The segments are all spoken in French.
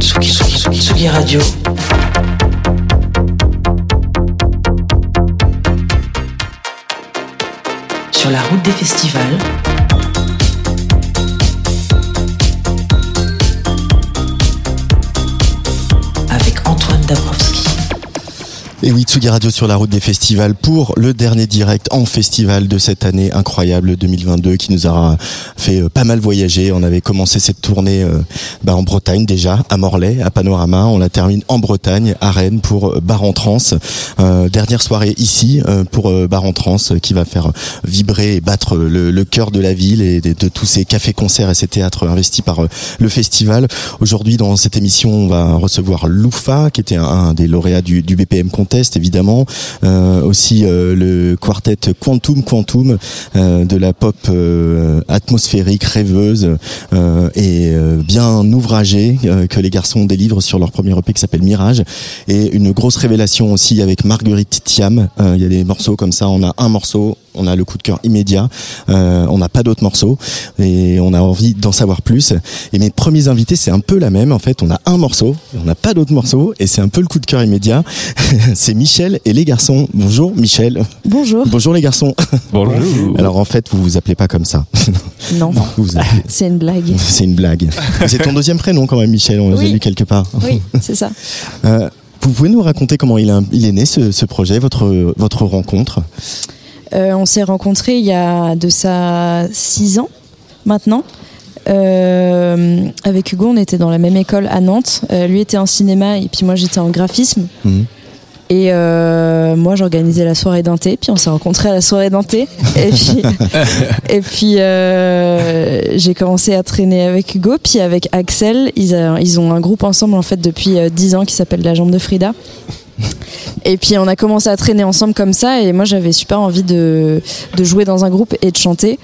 Tsugi, Tsugi, Tsugi, Radio. Sur la route des festivals. Avec Antoine Dabrowski. Et oui, Tsugi Radio sur la route des festivals pour le dernier direct en festival de cette année incroyable 2022 qui nous a fait euh, pas mal voyager. On avait commencé cette tournée euh, bah, en Bretagne déjà, à Morlaix, à Panorama. On la termine en Bretagne, à Rennes pour euh, Bar en Trans. Euh, dernière soirée ici pour Bar en Trans euh, qui va faire vibrer et battre le, cœur de la ville et de, tous ces cafés-concerts et ces théâtres investis par le festival. Aujourd'hui, dans cette émission, on va recevoir Loufa, qui était un, des lauréats du, BPM Contest, évidemment. Euh, aussi euh, le quartet Quantum Quantum euh, de la pop atmosphérique, rêveuse et bien ouvragée que les garçons délivrent sur leur premier EP qui s'appelle Mirage. Et une grosse révélation aussi avec Marguerite Thiam. Il y a des morceaux comme ça. On a un morceau on a le coup de cœur immédiat, on n'a pas d'autres morceaux et on a envie d'en savoir plus. Et mes premiers invités, c'est un peu la même. En fait, on a un morceau, on n'a pas d'autres morceaux et c'est un peu le coup de cœur immédiat. c'est Michel et les garçons. Bonjour Michel. Bonjour. Bonjour les garçons. Bonjour. Alors en fait, vous vous appelez pas comme ça. Non, Vous vous appelez- c'est une blague. C'est une blague. C'est ton deuxième prénom quand même, Michel. On l'a Oui. lu quelque part. Oui, c'est ça. Euh, vous pouvez nous raconter comment il, a- il est né ce, ce projet, votre votre rencontre? Euh, on s'est rencontrés il y a de ça six ans maintenant. Euh, avec Hugo, on était dans la même école à Nantes. Euh, lui était en cinéma et puis moi j'étais en graphisme. Mhm. Et euh, moi j'organisais la soirée d'un thé, puis on s'est rencontrés à la soirée d'un thé. Et puis, et puis euh, j'ai commencé à traîner avec Hugo, puis avec Axel. Ils, a- ils ont un groupe ensemble en fait depuis euh, 10 ans qui s'appelle La Jambe de Frida. Et puis on a commencé à traîner ensemble comme ça et moi j'avais super envie de, de jouer dans un groupe et de chanter.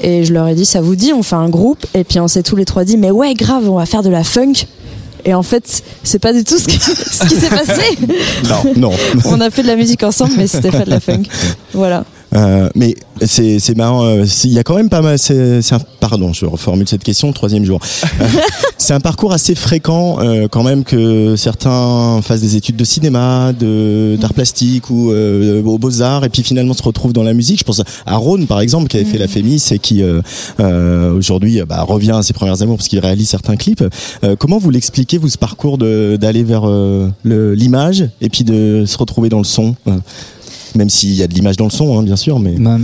Et je leur ai dit ça vous dit on fait un groupe et puis on s'est tous les trois dit mais ouais grave on va faire de la funk. Et en fait c'est pas du tout ce qui, ce qui s'est passé. Non, non. On a fait de la musique ensemble mais c'était pas de la funk. Voilà. Euh, mais c'est c'est marrant. euh, Il y a quand même pas mal. C'est c'est un pardon, je reformule cette question. Troisième jour. Euh, c'est un parcours assez fréquent euh, quand même que certains fassent des études de cinéma, de d'art plastique ou euh, aux beaux arts et puis finalement se retrouvent dans la musique. Je pense à Rhône par exemple qui avait fait la Fémis et qui euh, euh, aujourd'hui bah, revient à ses premières amours parce qu'il réalise certains clips. Euh, comment vous l'expliquez vous ce parcours de d'aller vers euh, le- l'image et puis de se retrouver dans le son? Même s'il y a de l'image dans le son, hein, bien sûr, mais Bah,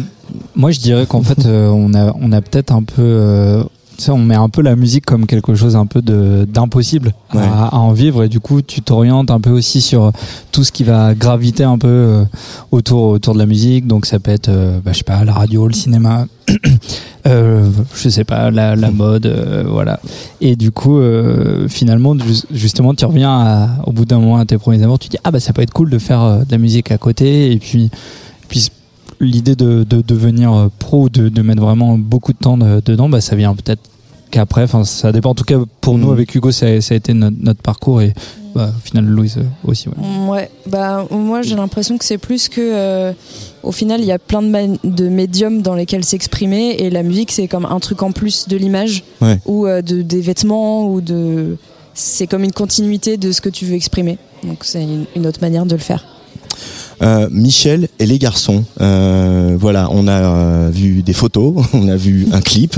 moi, je dirais qu'en fait, euh, on a, on a peut-être un peu. Tu sais, on met un peu la musique comme quelque chose un peu d'impossible Ouais. à, à en vivre. Et du coup tu t'orientes un peu aussi sur tout ce qui va graviter un peu euh, autour autour de la musique. Donc ça peut être euh, bah, je sais pas la radio le cinéma euh, je sais pas la, la mode voilà. Et du coup finalement ju- justement tu reviens à- au bout d'un moment à tes premiers amours tu dis ah bah ça peut être cool de faire de la musique à côté. Et puis puis l'idée de, de devenir euh, pro, de, de mettre vraiment beaucoup de temps de- dedans, bah, ça vient peut-être qu'après. Enfin, ça dépend. En tout cas, pour nous, Mhm. avec Hugo, ça, ça a été notre, notre parcours et bah, au final, Louise aussi. ouais. Ouais, bah moi j'ai l'impression que c'est plus que euh, au final il y a plein de, de médiums dans lesquels s'exprimer et la musique c'est comme un truc en plus de l'image Ouais. ou euh, de des vêtements ou de c'est comme une continuité de ce que tu veux exprimer. Donc c'est une, une autre manière de le faire. Euh, Michel et les garçons. Euh, voilà, on a euh, vu des photos, on a vu un clip.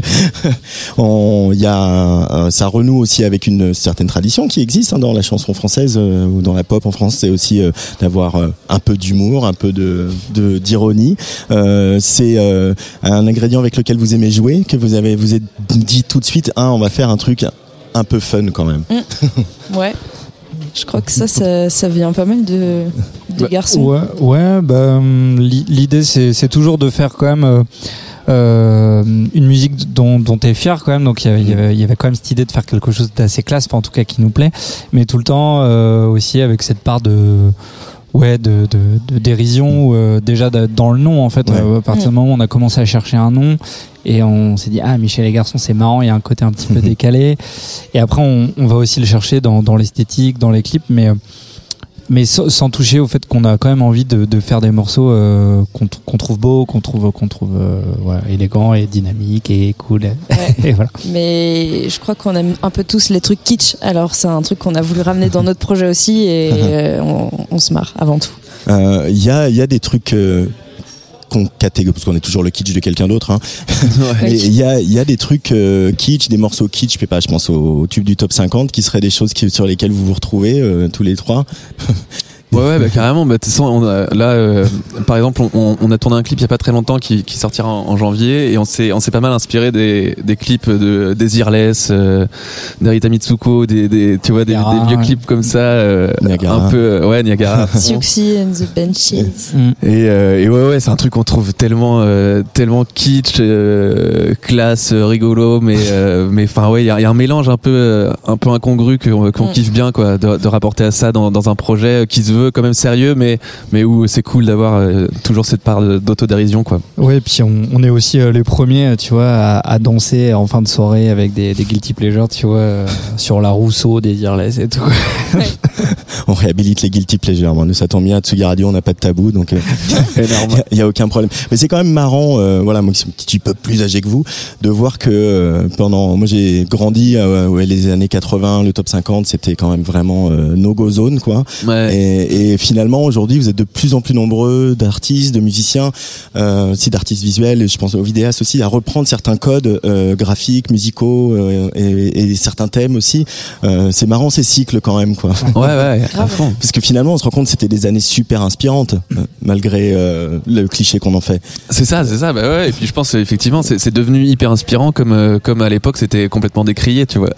On- y a, ça renoue aussi avec une certaine tradition qui existe hein, dans la chanson française euh, ou dans la pop en France. C'est aussi d'avoir un peu d'humour, un peu de d'ironie. C'est un ingrédient avec lequel vous aimez jouer, que vous avez vous êtes dit tout de suite, hein, on va faire un truc un peu fun quand même. Ouais. Je crois que ça, ça, ça vient pas mal de, de Bah, garçons. Ouais, ouais bah, hum, l'i- l'idée, c'est toujours de faire quand même. euh, euh, une musique dont, dont tu es fier quand même. Donc il y avait- il y, quand même cette idée de faire quelque chose d'assez classe, enfin, en tout cas qui nous plaît, mais tout le temps euh, aussi avec cette part de ouais de, de, de dérision ou, euh, déjà de- dans le nom en fait Ouais. Euh, à partir du moment où on a commencé à chercher un nom et on s'est dit ah Michel et garçons c'est marrant il y a un côté un petit peu décalé et après on, on va aussi le chercher dans, dans l'esthétique dans les clips mais mais sans, sans toucher au fait qu'on a quand même envie de, de faire des morceaux euh, qu'on trouve beaux, qu'on trouve qu'on trouve euh, voilà, élégants et dynamiques et cool. et voilà. Mais je crois qu'on aime un peu tous les trucs kitsch. Alors c'est un truc qu'on a voulu ramener dans notre projet aussi et euh, on, on se marre avant tout. Euh, Il y, a, il y a des trucs euh, qu'on catégorise, parce qu'on est toujours le kitsch de quelqu'un d'autre. Hein. Mais il y a, y a des trucs euh, kitsch, des morceaux kitsch, je sais pas, je pense au, au tube du top 50, qui seraient des choses qui, sur lesquelles vous vous retrouvez euh, tous les trois. Ouais, ouais, bah, carrément. Bah, on a, là, euh, par exemple, on, on a tourné un clip il y a pas très longtemps qui, qui sortira en, en janvier et on s'est, on s'est pas mal inspiré des, des clips de Desireless, euh, d'Arita Mitsuko, des, des, tu vois, des, Niagara, des vieux clips comme ça, euh, Niagara. un peu, euh, ouais, Niagara. Siouxsie and the Benches. Et, euh, et ouais, ouais, c'est un truc qu'on trouve tellement, euh, tellement kitsch, euh, classe, rigolo, mais, euh, mais enfin ouais, il y a, il y a un mélange un peu, euh, un peu incongru qu'on qu'on Mm. kiffe bien, quoi, de, de rapporter à ça dans, dans un projet qui se veut quand même sérieux, mais, mais où c'est cool d'avoir euh, toujours cette part d'autodérision, quoi. Ouais, et puis on, on est aussi euh, les premiers, tu vois, à, à danser en fin de soirée avec des, des guilty pleasures, tu vois, euh, sur la Rousseau, des Dirless et tout. On réhabilite les guilty pleasures. Moi, nous, ça tombe bien. À Tsugi Radio, on n'a pas de tabou, donc il y, y a aucun problème. Mais c'est quand même marrant, euh, voilà, moi qui suis un petit peu plus âgé que vous, de voir que euh, pendant, moi j'ai grandi, euh, ouais, les années 80, le top 50, c'était quand même vraiment euh, no go zone, quoi. Ouais. Et, et finalement, aujourd'hui, vous êtes de plus en plus nombreux d'artistes, de musiciens, euh, aussi d'artistes visuels, et je pense aux vidéastes aussi, à reprendre certains codes euh, graphiques, musicaux euh, et, et certains thèmes aussi. Euh, c'est marrant ces cycles quand même, quoi. Ouais, ouais, à fond. Parce que finalement, on se rend compte que c'était des années super inspirantes, euh, malgré euh, le cliché qu'on en fait. C'est ça, c'est ça, bah ouais. Et puis je pense, effectivement, c'est c'est devenu hyper inspirant, comme, euh, comme à l'époque, c'était complètement décrié, tu vois.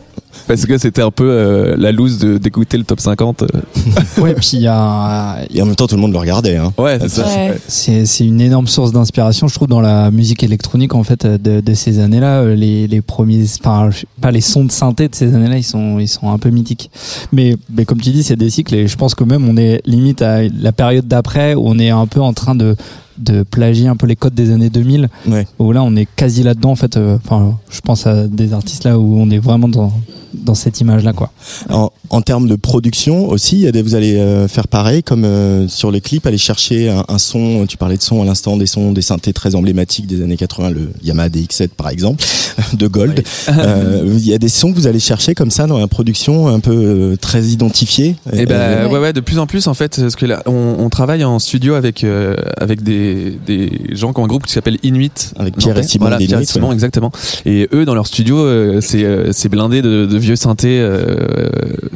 Parce que c'était un peu euh, la loose de- d'écouter le top 50. euh. ouais, puis il y a, Et en même temps, tout le monde le regardait. Hein. Ouais, c'est ça. Ouais. c'est c'est une énorme source d'inspiration, je trouve, dans la musique électronique en fait de, de ces années-là. Euh, Les, les premiers, enfin, pas les sons de synthé de ces années-là, ils sont ils sont un peu mythiques. Mais, mais comme tu dis, c'est des cycles et je pense que même on est limite à la période d'après où on est un peu en train de de plagier un peu les codes des années 2000 Ouais. où là on est quasi là-dedans en fait euh, enfin je pense à des artistes là où on est vraiment dans dans cette image là quoi En, en termes de production aussi, il y a des- vous allez euh, faire pareil, comme euh, sur les clips, aller chercher un, un son. Tu parlais de son à l'instant, des sons, des synthés très emblématiques des années 80, le Yamaha DX7 par exemple, de Gold. Euh, Il y a des sons que vous allez chercher comme ça dans la production, un peu très identifiés. Et ben Euh, ouais ouais de plus en plus en fait parce que là on, on travaille en studio avec euh, avec des, des gens qui ont un groupe qui s'appelle Inuit Avec Pierre et. Simon voilà, Pierre et Simon ouais. exactement et eux dans leur studio euh, c'est euh, c'est blindé de, de vieux synthés euh,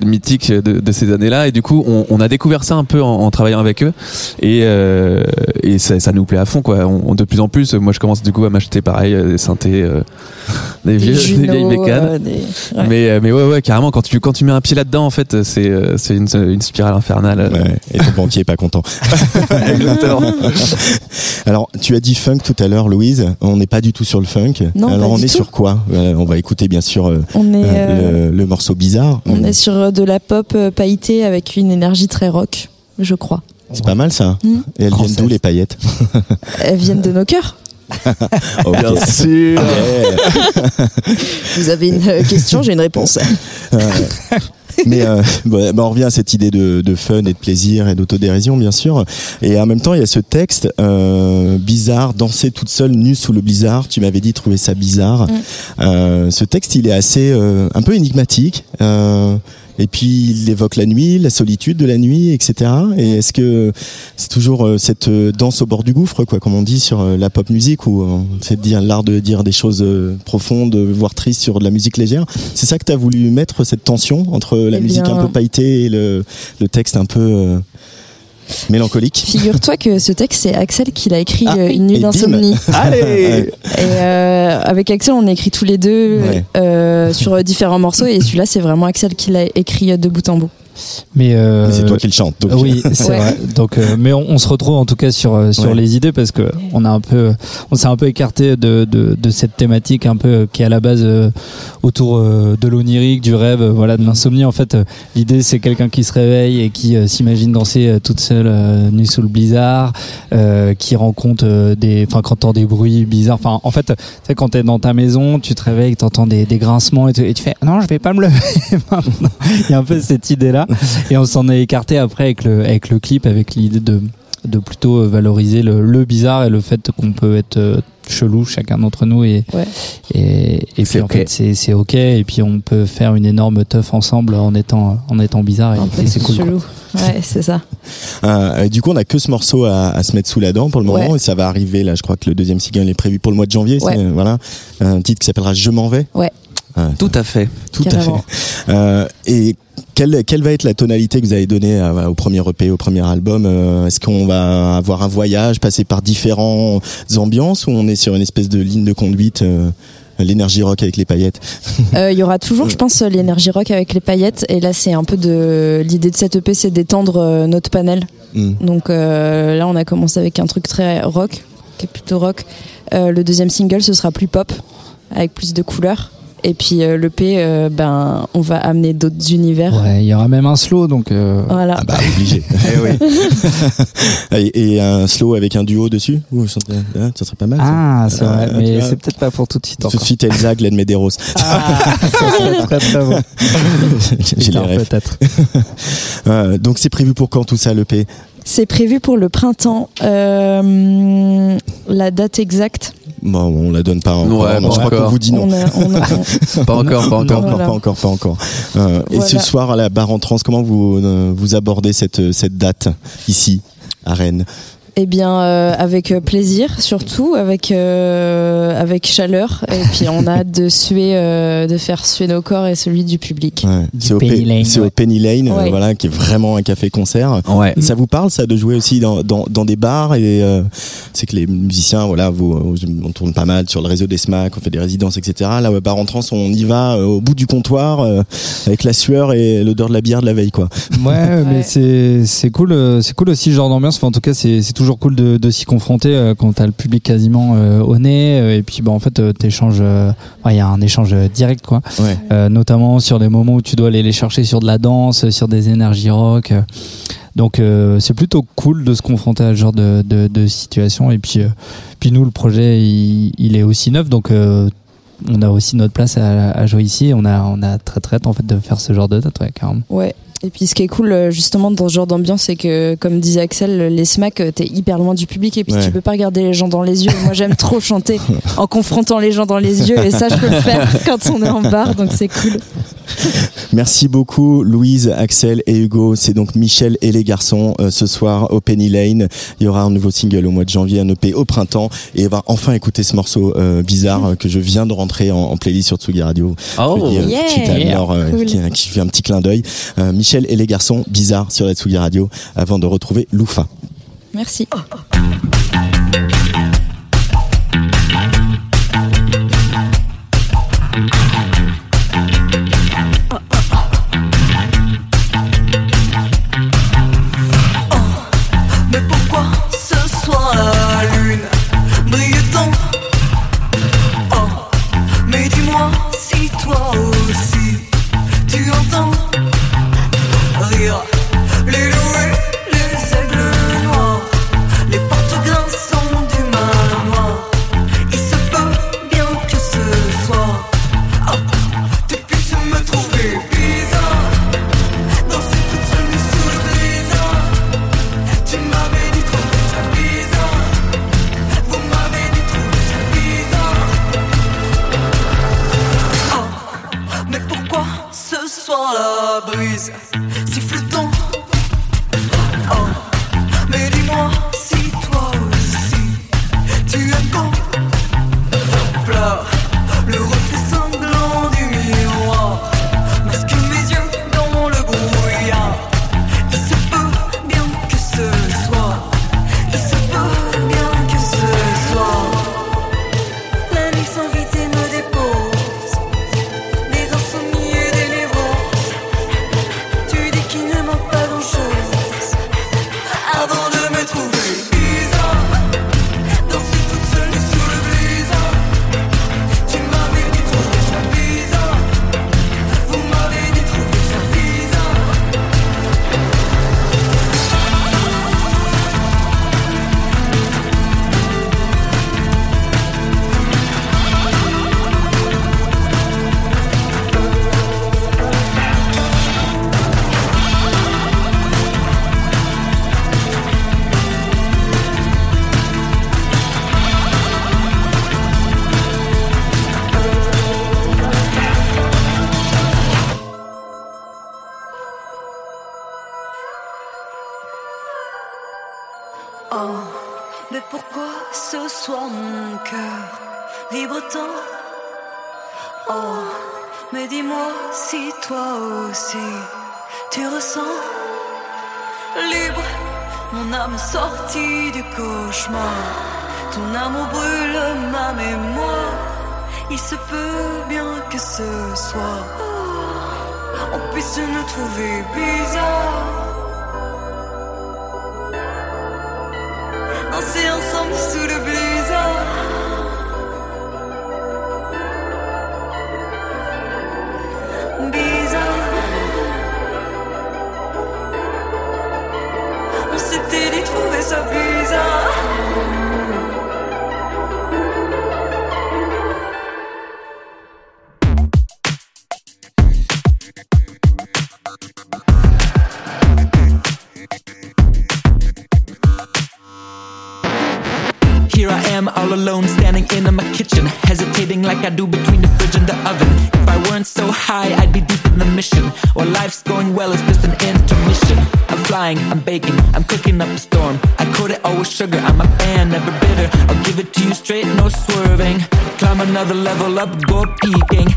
mythiques de, de ces années là et du coup on, on a découvert ça un peu en, en travaillant avec eux et euh, et ça, ça nous plaît à fond quoi on, on- de plus en plus moi je commence du coup à m'acheter pareil euh, des synthés euh, des, vieux, Des des Juno, vieilles bécanes euh, des- ouais. mais, euh, mais ouais, ouais, carrément, quand tu, quand tu mets un pied là-dedans, en fait, c'est, c'est une, une spirale infernale. Ouais, et ton banquier est pas content. Exactement. Alors, tu as dit funk tout à l'heure, Louise. On n'est pas du tout sur le funk. Non, Alors, on est tout. sur quoi? On va écouter bien sûr euh, On est, le, le morceau bizarre. on est sur euh, de la pop euh, pailletée avec une énergie très rock, je crois. C'est pas mal ça. Mm. Et elles viennent d'où les paillettes? Elles viennent de nos cœurs. Ok. Bien sûr. Ouais. Vous avez une euh, question, j'ai une réponse. Mais euh, bon, bah, on revient à cette idée de, de fun et de plaisir et d'autodérision, bien sûr. Et en même temps, il y a ce texte euh, bizarre, danser toute seule nue sous le blizzard. Tu m'avais dit trouver ça bizarre. Mm. Euh, ce texte, il est assez, euh, un peu énigmatique. Euh, et puis il évoque la nuit, la solitude de la nuit, etc. Et est-ce que c'est toujours euh, cette euh, danse au bord du gouffre, quoi, comme on dit sur euh, la pop musique, euh, c'est de dire l'art de dire des choses profondes, voire tristes sur de la musique légère? C'est ça que tu as voulu mettre cette tension entre la Eh musique bien- un peu pailletée et le, le texte un peu mélancolique. Figure-toi que ce texte, c'est Axel qui l'a écrit Ah, euh, une nuit d'insomnie. Allez Et euh, avec Axel, on a écrit tous les deux Ouais. euh, sur différents morceaux et celui-là, c'est vraiment Axel qui l'a écrit de bout en bout. Mais, euh, Mais c'est toi qui le chante. Donc, oui, c'est Ouais. vrai. Donc, euh, mais on, on se retrouve en tout cas sur euh, sur Ouais. les idées parce que on a un peu, on s'est un peu écarté de, de de cette thématique un peu euh, qui est à la base euh, autour euh, de l'onirique, du rêve, voilà, de l'insomnie. En fait, l'idée c'est quelqu'un qui se réveille et qui euh, s'imagine danser toute seule euh, nuit sous le blizzard, euh, qui rencontre euh, des, enfin, quand t'entends des bruits bizarres. Enfin, en fait, tu sais, quand t'es dans ta maison, tu te réveilles, t'entends des, des grincements et, tu- et tu fais non, je vais pas me lever. Il y a un peu cette idée là. Et on s'en est écarté après avec le, avec le clip, avec l'idée de, de plutôt euh, valoriser le, le bizarre et le fait qu'on peut être euh, chelou chacun d'entre nous et Ouais. et, et puis en fait c'est c'est ok et puis on peut faire une énorme teuf ensemble en étant en étant bizarre et, peu et c'est cool quoi. chelou. Ouais, c'est ça. Euh, du coup, on a que ce morceau à, à se mettre sous la dent pour le moment Ouais. et ça va arriver. Là, je crois que le deuxième single est prévu pour le mois de janvier. Ouais. c'est, Voilà, un titre qui s'appellera Je m'en vais. Ouais. Ah, Tout à fait. tout à fait. Euh, et quelle, quelle va être la tonalité que vous avez donnée à- au premier EP, au premier album Euh, Est-ce qu'on va avoir un voyage, passer par différentes ambiances ou on est sur une espèce de ligne de conduite euh, L'énergie rock avec les paillettes? Euh, Il y aura toujours, je pense, l'énergie rock avec les paillettes. Et là, c'est un peu de l'idée de cette EP, c'est d'étendre notre panel. Hmm. Donc euh, là, on a commencé avec un truc très rock, qui est plutôt rock. Euh, le deuxième single, ce sera plus pop, avec plus de couleurs. Et puis euh, l'EP, euh, ben, on va amener d'autres univers. Ouais, il y aura même un slow donc euh, Voilà. Ah bah obligé. et, et un slow avec un duo dessus Ouh, ça, serait- ça serait pas mal. ça. ah c'est vrai Ah, tu mais vois. c'est peut-être pas pour tout de suite Tout de suite Elsa, Glenn Medeiros. Ah, ça serait très très bon. J'ai les peut-être. Euh, donc c'est prévu pour quand tout ça, l'EP C'est prévu pour le printemps. Euh, la date exacte, Bon, on la donne pas encore. Ouais, non, pas je crois qu'on vous dit non. on a- on a- on- Pas encore, pas encore. Voilà. pas encore, pas encore. Euh, Et ce soir à la barre en trans, comment vous euh, vous abordez cette cette date ici à Rennes? Eh bien, euh, avec euh, plaisir, surtout avec euh, avec chaleur. Et puis, on a hâte de suer, euh, de faire suer nos corps et celui du public. Ouais, Du C'est au, Penny Pe- Lane, c'est au. Penny Lane, euh, Ouais. voilà, qui est vraiment un café-concert. Ouais. Ça vous parle ça de jouer aussi dans, dans, dans des bars et euh, c'est que les musiciens voilà vous on tourne pas mal sur le réseau des SMAC on fait des résidences etc là au bar en trans on y va euh, au bout du comptoir euh, avec la sueur et l'odeur de la bière de la veille quoi Ouais, mais Ouais. c'est c'est cool, euh, c'est cool aussi genre d'ambiance. Enfin, en tout cas, c'est c'est toujours cool de, de s'y confronter euh, quand t'as le public quasiment euh, au nez. euh, et puis, bah, en fait, euh, t'échanges. euh, Il y a un échange direct, quoi. ouais Euh, notamment sur des moments où tu dois aller les chercher sur de la danse, sur des énergies rock. euh. Donc, euh, c'est plutôt cool de se confronter à ce genre de, de, de situation. Et puis, euh, puis nous, le projet, il, il est aussi neuf, donc. euh, on a aussi notre place à, à jouer ici. On a, on a très très hâte en fait de faire ce genre de date, ouais, carrément. Ouais. Et puis ce qui est cool euh, justement dans ce genre d'ambiance, c'est que comme disait Axel, les smacks, euh, t'es hyper loin du public et puis Ouais. tu peux pas regarder les gens dans les yeux. Moi j'aime trop chanter en confrontant les gens dans les yeux et ça je peux le faire quand on est en bar, donc c'est cool. Merci beaucoup Louise Axel et Hugo c'est donc Michel et les garçons euh, ce soir au Penny Lane il y aura un nouveau single au mois de janvier un EP au printemps et on va enfin écouter ce morceau euh, bizarre euh, que je viens de rentrer en, en playlist sur Tsugi Radio Oh. Je dis, euh, Yeah. petite Anne-Laure, euh, Cool. qui, qui fait un petit clin d'œil. Euh, Michel et les garçons, bizarre sur la Tsugi Radio, avant de retrouver Loufa. Merci. Mais dis-moi si toi aussi tu ressens libre mon âme sortie du cauchemar. Ton amour brûle ma mémoire. Il se peut bien que ce soir on puisse nous trouver bizarres. Danser ensemble sous le blizzard. High, I'd be deep in the mission. While life's going well, it's just an intermission. I'm baking, I'm cooking up a storm. I coat it all with sugar, I'm a fan, never bitter. I'll give it to you straight, no swerving. Climb another level up, go peaking.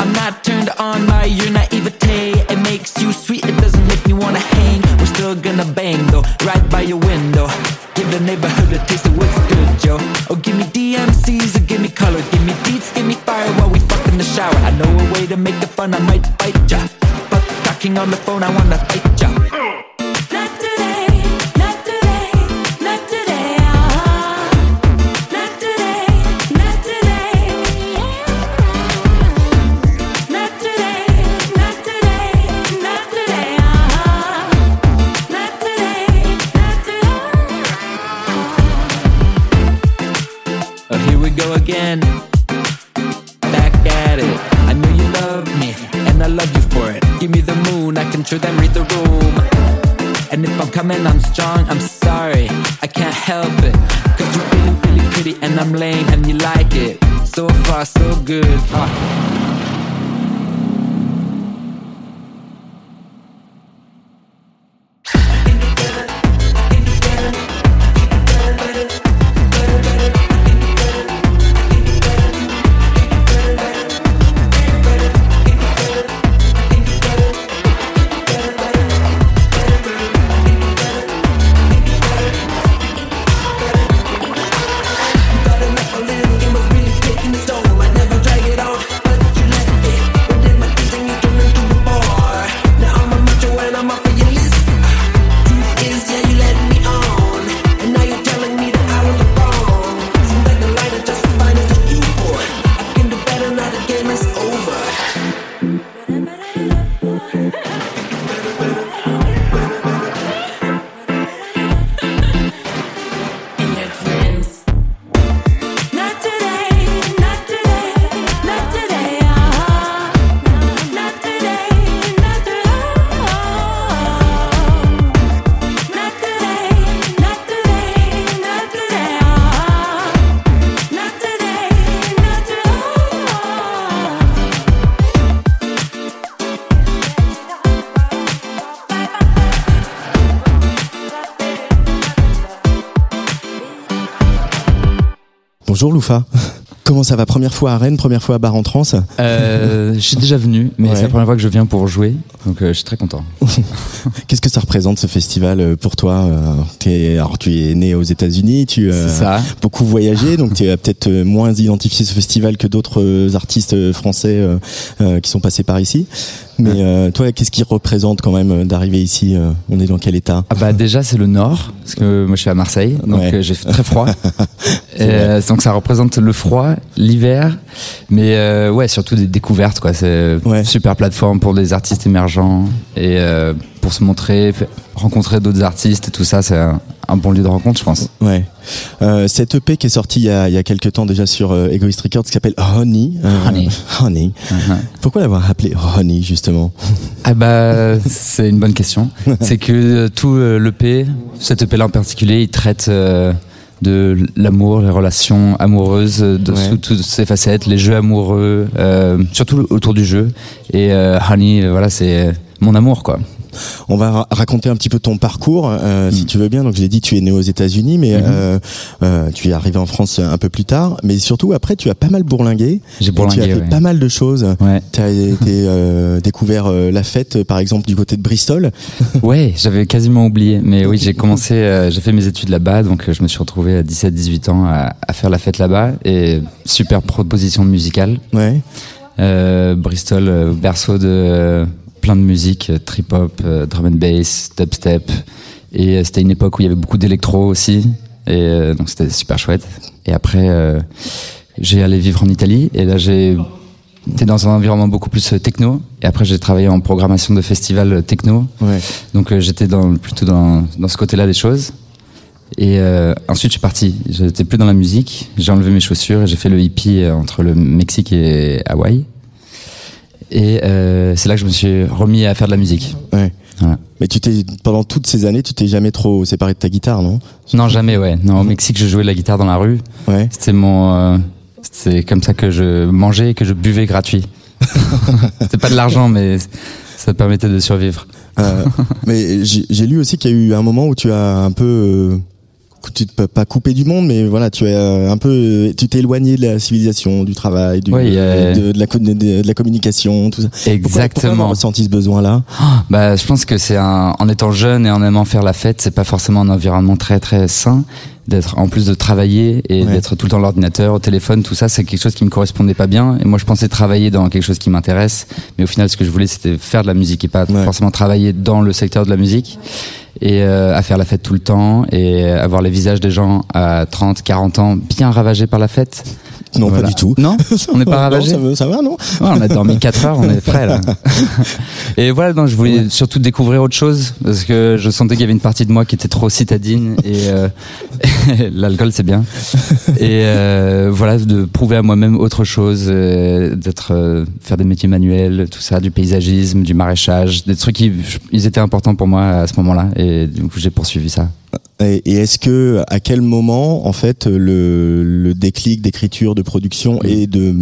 I'm not turned on by your naivete. It makes you sweet, it doesn't make me wanna hang. We're still gonna bang though, right by your window. Give the neighborhood a taste of what's good, yo. Oh, give me DMCs or give me color. Give me beats, give me fire while we fuck in the shower. I know a way to make it fun, I might bite ya. But talking on the phone, I wanna fight ya. Bonjour Loufa. Comment ça va Première fois à Rennes, première fois à Bar en Trans Euh, je suis déjà venu, mais Ouais. c'est la première fois que je viens pour jouer, donc euh, je suis très content. Qu'est-ce que ça représente ce festival euh, pour toi Euh, t'es- Alors tu es né aux États-Unis, tu as beaucoup voyagé, donc tu as peut-être moins identifié ce festival que d'autres artistes français euh, qui sont passés par ici. Mais euh, toi, qu'est-ce qui représente quand même euh, d'arriver ici euh, On est dans quel état? Ah bah déjà c'est le nord, parce que moi je suis à Marseille, donc Ouais. j'ai très froid. Et, donc ça représente le froid, l'hiver, mais euh, ouais surtout des découvertes quoi. C'est Ouais. super plateforme pour des artistes émergents et euh, pour se montrer, rencontrer d'autres artistes et tout ça, c'est un, bon lieu de rencontre je pense. Ouais. Euh, cette EP qui est sortie il y a, il y a quelques temps déjà sur euh, Egoist Records, qui s'appelle Honey. euh, Honey. Honey. Mhm. Pourquoi l'avoir appelé Honey justement? Ah bah c'est une bonne question. c'est que euh, tout euh, l'EP, cet EP là en particulier, il traite euh, de l'amour, les relations amoureuses, de Ouais. sous toutes ses facettes, les jeux amoureux, euh, surtout autour du jeu. Et euh, Honey, voilà, c'est mon amour quoi. On va ra- raconter un petit peu ton parcours, euh, si tu veux bien. Donc, je l'ai dit, tu es né aux États-Unis, mais Mhm. euh, euh, tu es arrivé en France un peu plus tard. Mais surtout, après, tu as pas mal bourlingué. J'ai Et tu as bourlingué, fait ouais. pas mal de choses. Ouais. Tu as été découvert la fête, par exemple, du côté de Bristol. Ouais, j'avais quasiment oublié. Mais oui, j'ai commencé, j'ai fait mes études là-bas, donc je me suis retrouvé à 17-18 ans à, à faire la fête là-bas. Et super proposition musicale. Ouais. Euh, Bristol, berceau de plein de musique, euh, trip-hop, euh, drum and bass, dubstep. Et euh, c'était une époque où il y avait beaucoup d'électro aussi. Et donc c'était super chouette. Et après, j'ai allé vivre en Italie. Et là, j'ai été dans un environnement beaucoup plus techno. Et après, j'ai travaillé en programmation de festivals techno. Ouais. Donc euh, j'étais dans, plutôt dans, dans ce côté-là des choses. Et euh, ensuite, je suis parti. J'étais plus dans la musique. J'ai enlevé mes chaussures et j'ai fait le hippie entre le Mexique et Hawaï. Et euh, c'est là que je me suis remis à faire de la musique. Ouais. Voilà. Mais tu t'es pendant toutes ces années, tu t'es jamais trop séparé de ta guitare, non? Non, jamais, ouais. Non, au Mexique, je jouais de la guitare dans la rue. Ouais. C'était mon, euh, c'est comme ça que je mangeais et que je buvais gratuit. C'était pas de l'argent, mais ça permettait de survivre. Euh, mais j'ai j'ai lu aussi qu'il y a eu un moment où tu as un peu, euh, tu t'es pas coupé du monde, mais voilà, tu as euh, un peu, tu t'es éloigné de la civilisation, du travail, du, Oui, euh, de, de la, de, de la communication, tout ça. Pourquoi, pourquoi Exactement. avoir ressenti ce besoin-là? Bah, je pense que c'est un, en étant jeune et en aimant faire la fête, c'est pas forcément un environnement très très sain d'être en plus de travailler et Ouais. d'être tout le temps à l'ordinateur, au téléphone, tout ça, c'est quelque chose qui me correspondait pas bien. Et moi, je pensais travailler dans quelque chose qui m'intéresse, mais au final, ce que je voulais, c'était faire de la musique et pas Ouais. forcément travailler dans le secteur de la musique et euh, à faire la fête tout le temps et avoir les visages des gens à 30, 40 ans bien ravagés par la fête. Non, Voilà. pas du tout. Non, on n'est pas Non, ravagés. ça, va- ça va, non Ouais, on a dormi 4 heures, on est frais là. Et voilà, donc je voulais surtout découvrir autre chose parce que je sentais qu'il y avait une partie de moi qui était trop citadine et euh, l'alcool c'est bien. Et euh, voilà, de prouver à moi-même autre chose, euh, d'être euh, faire des métiers manuels, tout ça, du paysagisme, du maraîchage, des trucs qui ils étaient importants pour moi à ce moment-là et du coup j'ai poursuivi ça. Et, et est-ce que, à quel moment, en fait, le, le déclic d'écriture, de production Mm. et de,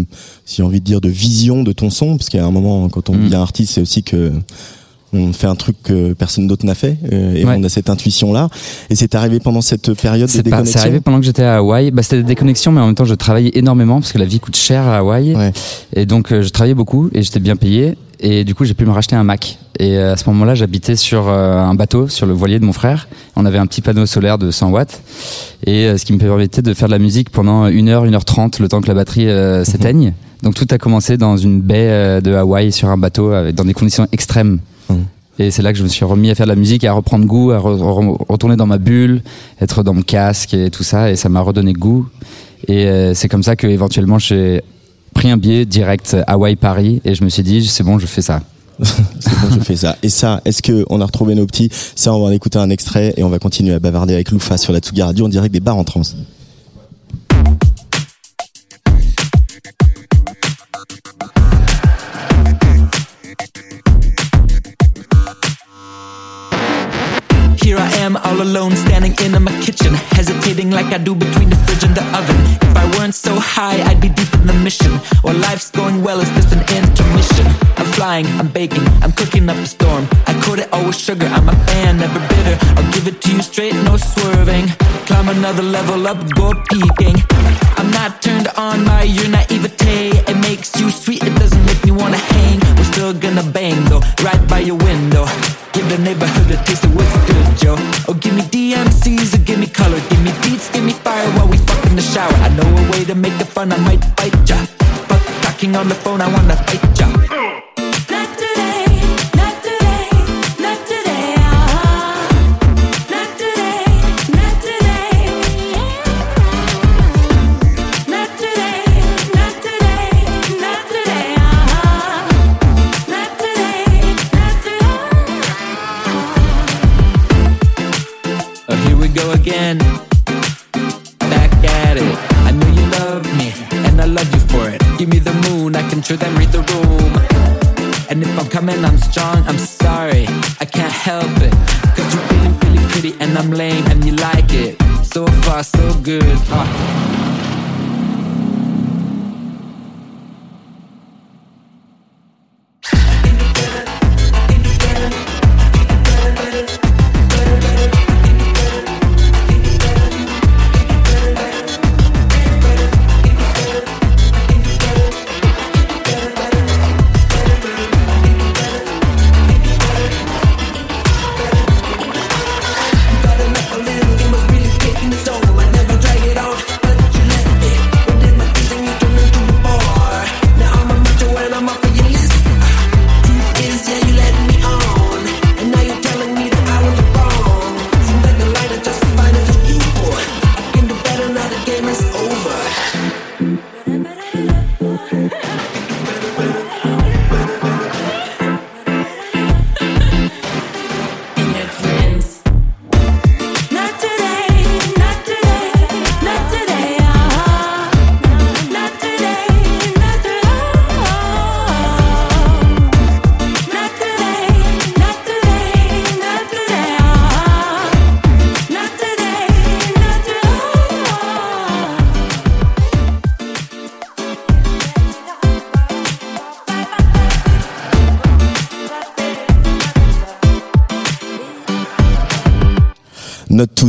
si j'ai envie de dire, de vision de ton son, parce qu'à un moment, quand on Mm. devient artiste, c'est aussi que on fait un truc que personne d'autre n'a fait, euh, et Ouais. on a cette intuition-là. Et c'est arrivé pendant cette période de déconnexion. c'est arrivé pendant que j'étais à Hawaï. Bah, c'était des déconnexions, mais en même temps, je travaillais énormément parce que la vie coûte cher à Hawaï. Ouais. Et donc, euh, je travaillais beaucoup et j'étais bien payé. Et du coup, j'ai pu me racheter un Mac. Et euh, à ce moment-là, j'habitais sur euh, un bateau, sur le voilier de mon frère. On avait un petit panneau solaire de 100 watts. Et euh, ce qui me permettait de faire de la musique pendant 1 heure, 1 heure 30, le temps que la batterie euh, s'éteigne. Donc, tout a commencé dans une baie de Hawaï sur un bateau, dans des conditions extrêmes. Mhm. Et c'est là que je me suis remis à faire de la musique, à reprendre goût, à re- re- retourner dans ma bulle, être dans mon casque et tout ça, et ça m'a redonné goût. Et c'est comme ça que éventuellement j'ai pris un billet direct Hawaï Paris, et je me suis dit c'est bon, je fais ça. Je fais ça. Et ça, est-ce que on a retrouvé nos petits? Ça, on va en écouter un extrait et on va continuer à bavarder avec Loufa sur la Tsugi Radio en direct des bars en trans. Here I am all alone standing in my kitchen Hesitating like I do between the fridge and the oven. If I weren't so high I'd be deep in the mission. Or life's going well it's just an intermission. I'm flying, I'm baking, I'm cooking up a storm. I coat it all with sugar, I'm a fan, never bitter. I'll give it to you straight, no swerving. Climb another level up, go peaking I'm not turned on by your naivete. It makes you sweet, it doesn't make me wanna hang. We're still gonna bang though, right by your window the neighborhood a taste of what's good, yo. Oh, give me DMCs or give me color. Give me beats, give me fire while we fuck in the shower. I know a way to make it fun, I might bite ya. Fuck talking on the phone, I wanna fight ya. Again. Back at it. I know you love me, and I love you for it. Give me the moon, I can sure then read the room. And if I'm coming, I'm strong, I'm sorry. I can't help it. Cause you're really, really pretty, and I'm lame, and you like it. So far, so good. Ah.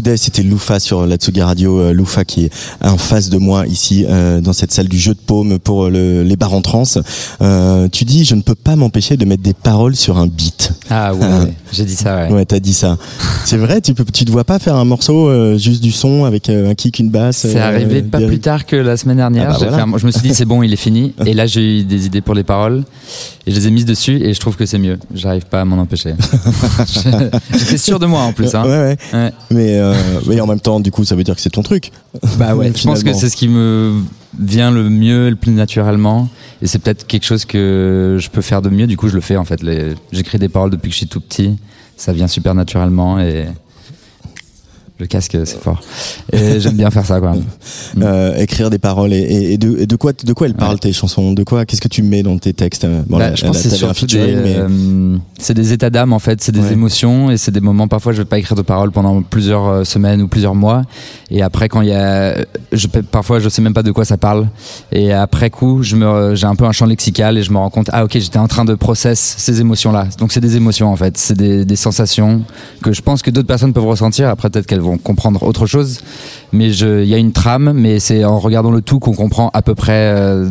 Today, c'était Loufa sur la Tsugi Radio. euh, Loufa qui est en face de moi ici euh, dans cette salle du jeu de paume pour le- les bars en trance. Euh, tu dis, je ne peux pas m'empêcher de mettre des paroles sur un beat. Ah ouais, j'ai dit ça, ouais. Ouais, t'as dit ça. C'est vrai, tu peux, tu te vois pas faire un morceau euh, juste du son avec euh, un kick, une basse. C'est euh, arrivé pas des- plus tard que la semaine dernière. Ah bah voilà. fait je me suis dit c'est bon, il est fini. Et là j'ai eu des idées pour les paroles et je les ai mises dessus et je trouve que c'est mieux. J'arrive pas à m'en empêcher. J'étais sûr de moi en plus. Hein. Ouais, ouais. Ouais. Mais, euh, mais en même temps, du coup, ça veut dire que c'est ton truc. Bah ouais, je pense que c'est ce qui me vient le mieux, le plus naturellement. Et c'est peut-être quelque chose que je peux faire de mieux. Du coup, je le fais en fait. Les- J'écris des paroles depuis que je suis tout petit. Ça vient super naturellement et le casque, c'est fort. Et j'aime bien faire ça, quoi. Euh, écrire des paroles et, et- et de, et de quoi, de quoi elles parlent tes chansons? De quoi? Qu'est-ce que tu mets dans tes textes Bon, Bah, là, je pense là, que c'est surtout des, mais- euh, c'est des états d'âme en fait, c'est des Ouais. émotions et c'est des moments. Parfois, je vais pas écrire de paroles pendant plusieurs euh, semaines ou plusieurs mois. Et après, quand il y a, je parfois, je sais même pas de quoi ça parle. Et après coup, je me, j'ai un peu un champ lexical et je me rends compte, ah ok, j'étais en train de process ces émotions-là. Donc c'est des émotions en fait, c'est des, des sensations que je pense que d'autres personnes peuvent ressentir. Après, peut-être qu'elles vont comprendre autre chose. Mais il y a une trame, mais c'est en regardant le tout qu'on comprend à peu près. euh,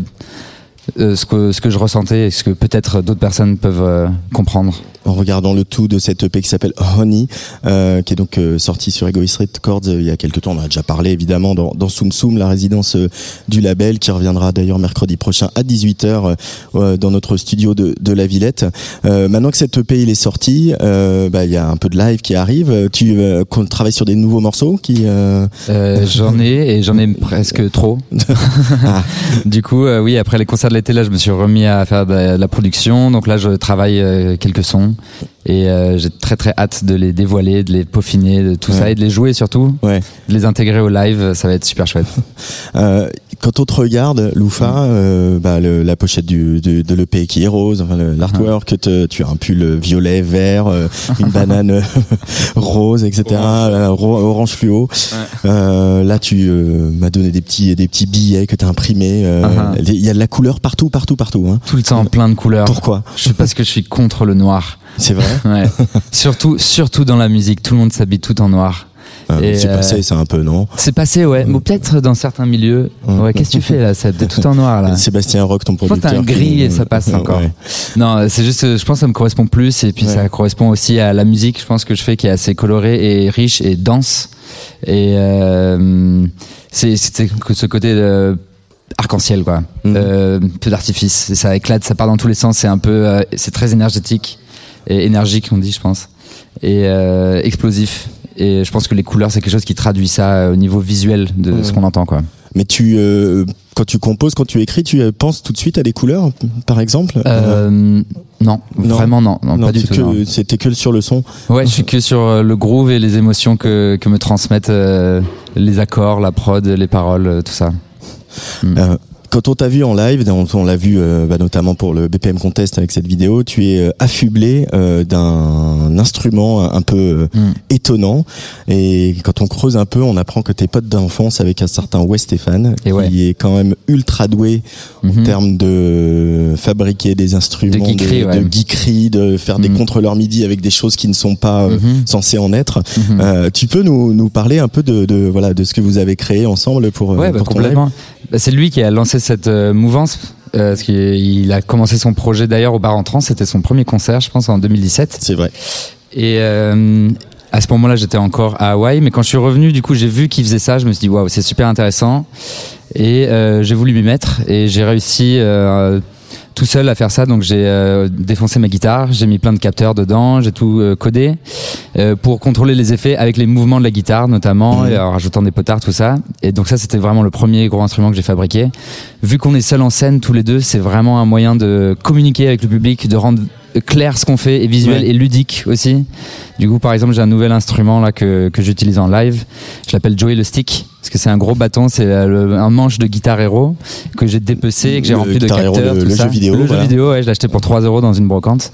euh, ce que ce que je ressentais et ce que peut-être d'autres personnes peuvent euh, comprendre. En regardant le tout de cette EP qui s'appelle Honey, euh, qui est donc euh, sorti sur Egoist Records euh, il y a quelques temps. On en a déjà parlé évidemment dans, dans Soum Soum, la résidence euh, du label, qui reviendra d'ailleurs mercredi prochain à 18h euh, dans notre studio de, de la Villette. Euh, maintenant que cette EP il est sorti, euh, bah, il y a un peu de live qui arrive. Tu euh, qu'on travaille sur des nouveaux morceaux qui euh, Euh, j'en ai et j'en ai presque trop. du coup, euh, oui, après les concerts de l'été, là, je me suis remis à faire de la, production. Donc là, je travaille quelques sons et euh, j'ai très très hâte de les dévoiler, de les peaufiner, de tout ça et de les jouer surtout, ouais. de les intégrer au live. Ça va être super chouette. Euh, quand on te regarde, Loufa, euh, bah, le- la pochette du, de, de l'EP qui est rose, enfin, l'artwork, te- tu as un pull violet, vert, une banane rose, etc., ro- orange fluo. Là, tu m'as donné des petits, des petits billets que tu as imprimés. euh, Uh-huh. Il y a de la couleur partout, partout, partout. Hein. Tout le temps, plein de couleurs. Pourquoi? Je sais parce que je suis contre le noir. C'est vrai Ouais. surtout, surtout dans la musique, tout le monde s'habille tout en noir. Et, C'est euh, passé, c'est un peu, non C'est passé, ouais. Ou peut-être dans certains milieux. Ouais, qu'est-ce que tu fais là T'es tout en noir là. Sébastien Rock, ton Je pense que producteur. t'as un gris et ça passe encore. Ouais. Non, c'est juste, je pense que ça me correspond plus et puis Ouais. ça correspond aussi à la musique. Je pense que je fais qui est assez colorée et riche et dense. Et euh, c'est c'est ce côté euh, arc-en-ciel quoi, euh, peu d'artifice. Ça éclate, ça part dans tous les sens. C'est un peu, c'est très énergétique et énergique on dit, je pense, et euh, explosif. Et je pense que les couleurs c'est quelque chose qui traduit ça euh, au niveau visuel de Ouais. ce qu'on entend quoi. Mais tu, euh, quand tu composes, quand tu écris, tu penses tout de suite à des couleurs, par exemple? Euh, non, Non. vraiment non, non, pas du tout. C'était que sur le son. Ouais, je suis que sur le groove et les émotions que, que me transmettent les accords, la prod, les paroles, tout ça. Euh, quand on t'a vu en live, on, on l'a vu euh, bah, notamment pour le BPM Contest avec cette vidéo, tu es euh, affublé euh, d'un instrument un peu euh, Mm. étonnant. Et quand on creuse un peu, on apprend que tes potes d'enfance avec un certain Wes Stéphane, qui ouais. est quand même ultra doué en Mhm. termes de fabriquer des instruments, De geekerie, de, ouais. de geekerie, de faire des Mhm. contrôleurs MIDI avec des choses qui ne sont pas Mhm. censées en être. Mhm. Tu peux nous, nous parler un peu de, de voilà de ce que vous avez créé ensemble pour, Ouais, bah, pour live complètement. Bah, c'est lui qui a lancé cette euh, mouvance. Euh, parce qu'il il a commencé son projet d'ailleurs au bar en trans. C'était son premier concert, je pense, en 2017. C'est vrai. Et euh, à ce moment-là, j'étais encore à Hawaï, mais quand je suis revenu, du coup, j'ai vu qu'il faisait ça. Je me suis dit, waouh, c'est super intéressant. Et euh, j'ai voulu m'y mettre et j'ai réussi euh, tout seul à faire ça. Donc j'ai euh, défoncé ma guitare, j'ai mis plein de capteurs dedans, j'ai tout euh, codé euh, pour contrôler les effets avec les mouvements de la guitare notamment, et en rajoutant des potards, tout ça. Et donc ça, c'était vraiment le premier gros instrument que j'ai fabriqué. Vu qu'on est seul en scène tous les deux, c'est vraiment un moyen de communiquer avec le public, de rendre clair ce qu'on fait et visuel Ouais. et ludique aussi. Du coup, par exemple, j'ai un nouvel instrument là que, que j'utilise en live. Je l'appelle Joey le Stick parce que c'est un gros bâton, c'est euh, un manche de guitare héros que j'ai dépecé et que j'ai rempli de Guitar Hero, capteurs. le- tout le ça. jeu vidéo, Le voilà. jeu vidéo, ouais, je l'ai acheté pour 3 euros dans une brocante.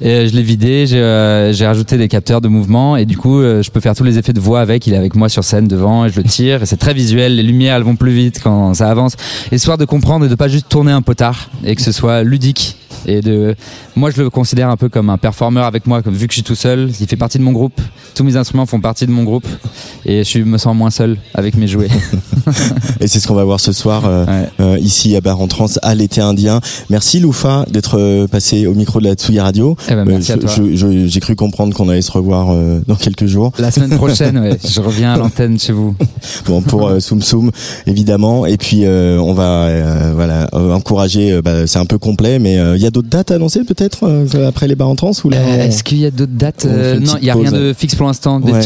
Et euh, je l'ai vidé, j'ai euh, j'ai rajouté des capteurs de mouvement et du coup, euh, je peux faire tous les effets de voix avec. Il est avec moi sur scène devant et je le tire et c'est très visuel. Les lumières, elles vont plus vite quand ça avance. Histoire de comprendre et de pas juste tourner un potard et que ce soit ludique Et de, moi, je le considère un peu comme un performeur avec moi, comme vu que je suis tout seul, il fait partie de mon groupe. Tous mes instruments font partie de mon groupe, et je me sens moins seul avec mes jouets. Et c'est ce qu'on va voir ce soir euh, Ouais. euh, ici à Bar en Trans à l'été indien. Merci Loufa d'être euh, passé au micro de la Tsugi Radio. Eh ben, merci J'ai cru comprendre qu'on allait se revoir euh, dans quelques jours. La semaine prochaine, ouais, je reviens à l'antenne chez vous. Bon, pour Soum Soum évidemment. Et puis on va voilà encourager. bah, c'est un peu complet, mais il y a d'autres dates annoncées peut-être euh, après les Bars en Trans ou là Euh, Est-ce qu'il y a d'autres dates Euh, Non, il y a rien de fixe pour l'instant. Ouais.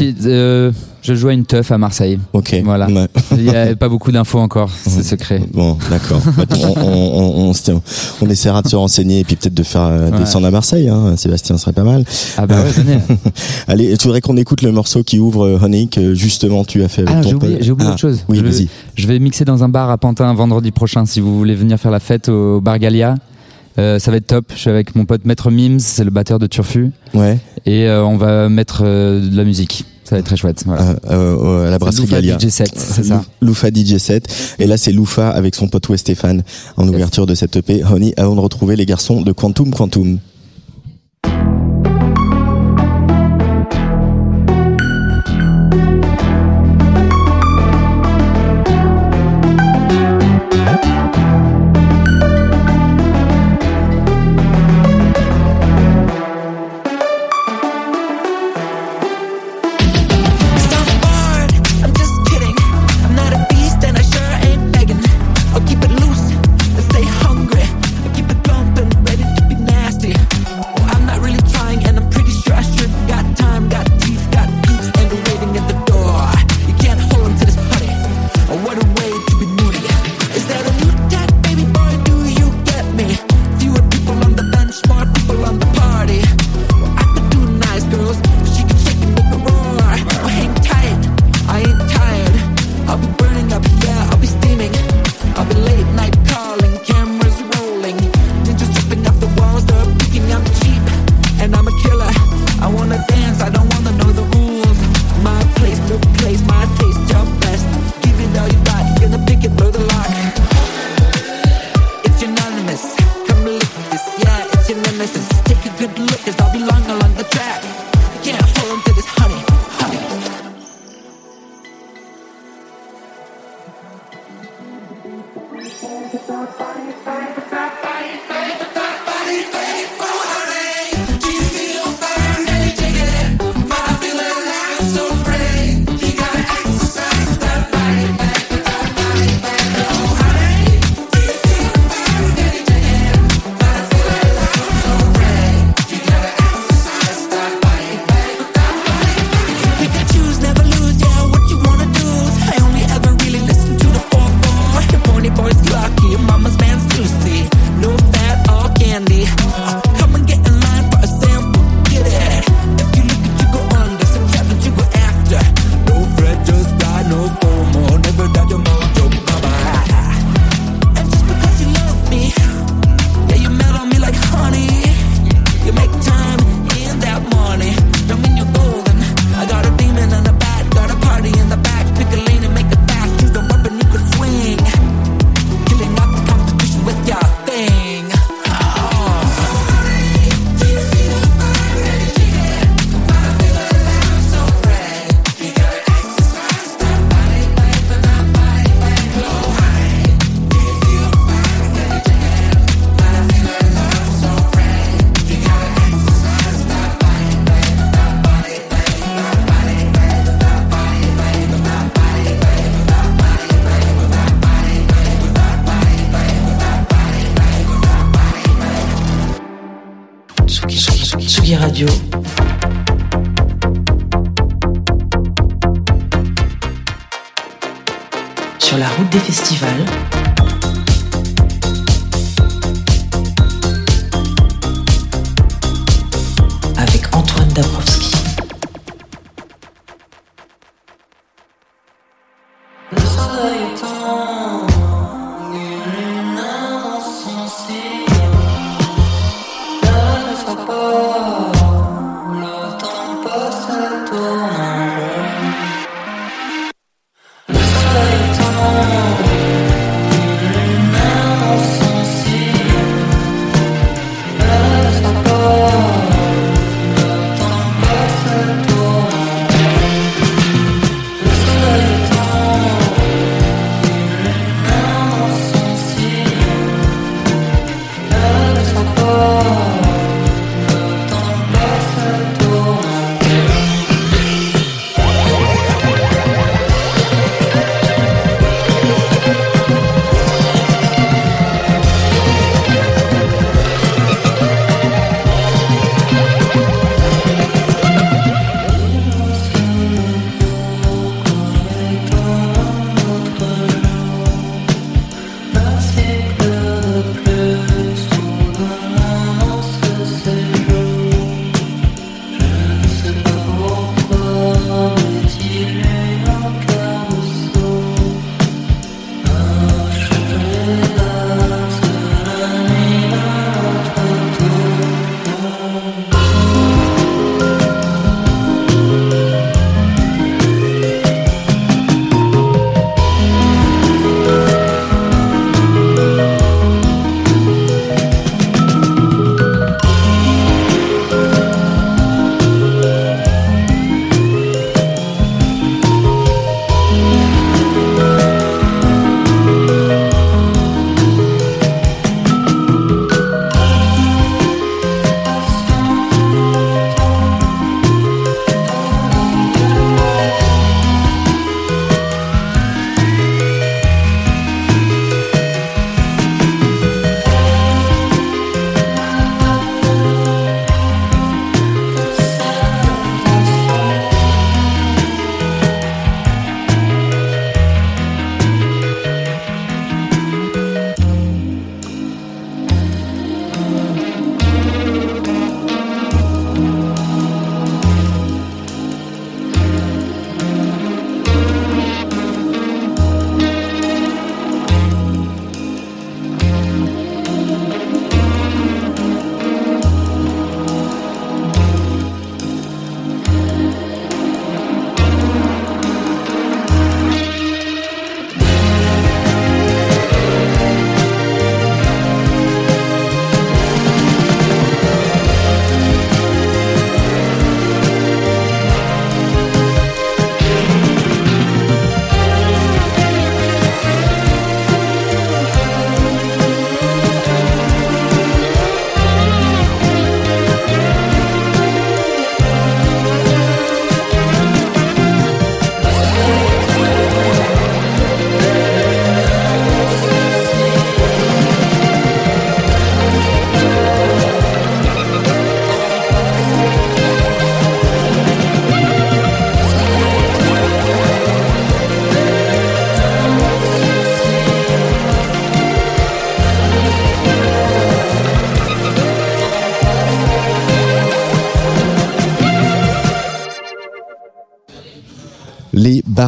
je joue à une teuf à Marseille. Ok. Voilà. Ouais. Il y a pas beaucoup d'infos encore, c'est secret. Bon, d'accord. on, on, on, on, on essaiera de se renseigner et puis peut-être de faire Ouais. descendre à Marseille. Hein. Sébastien serait pas mal. Ah bah ouais, venez. Allez, tu voudrais qu'on écoute le morceau qui ouvre Honey que justement tu as fait avec Ah, ton j'ai oublié, pote. j'ai oublié Ah, autre chose. Oui, je, vais, vas-y. je vais mixer dans un bar à Pantin vendredi prochain si vous voulez venir faire la fête au bar Galia. Euh, ça va être top. Je suis avec mon pote Maître Mims, c'est le batteur de Turfu. Ouais. Et euh, on va mettre euh, de la musique. Ça va être très chouette. Voilà. À la brasserie Galia. DJ set, c'est ça. Lou- Loufa DJ 7 et là c'est Loufa avec son pote West Stéphane en ouverture de cette EP Honey avant de retrouver les garçons de Quantum Quantum.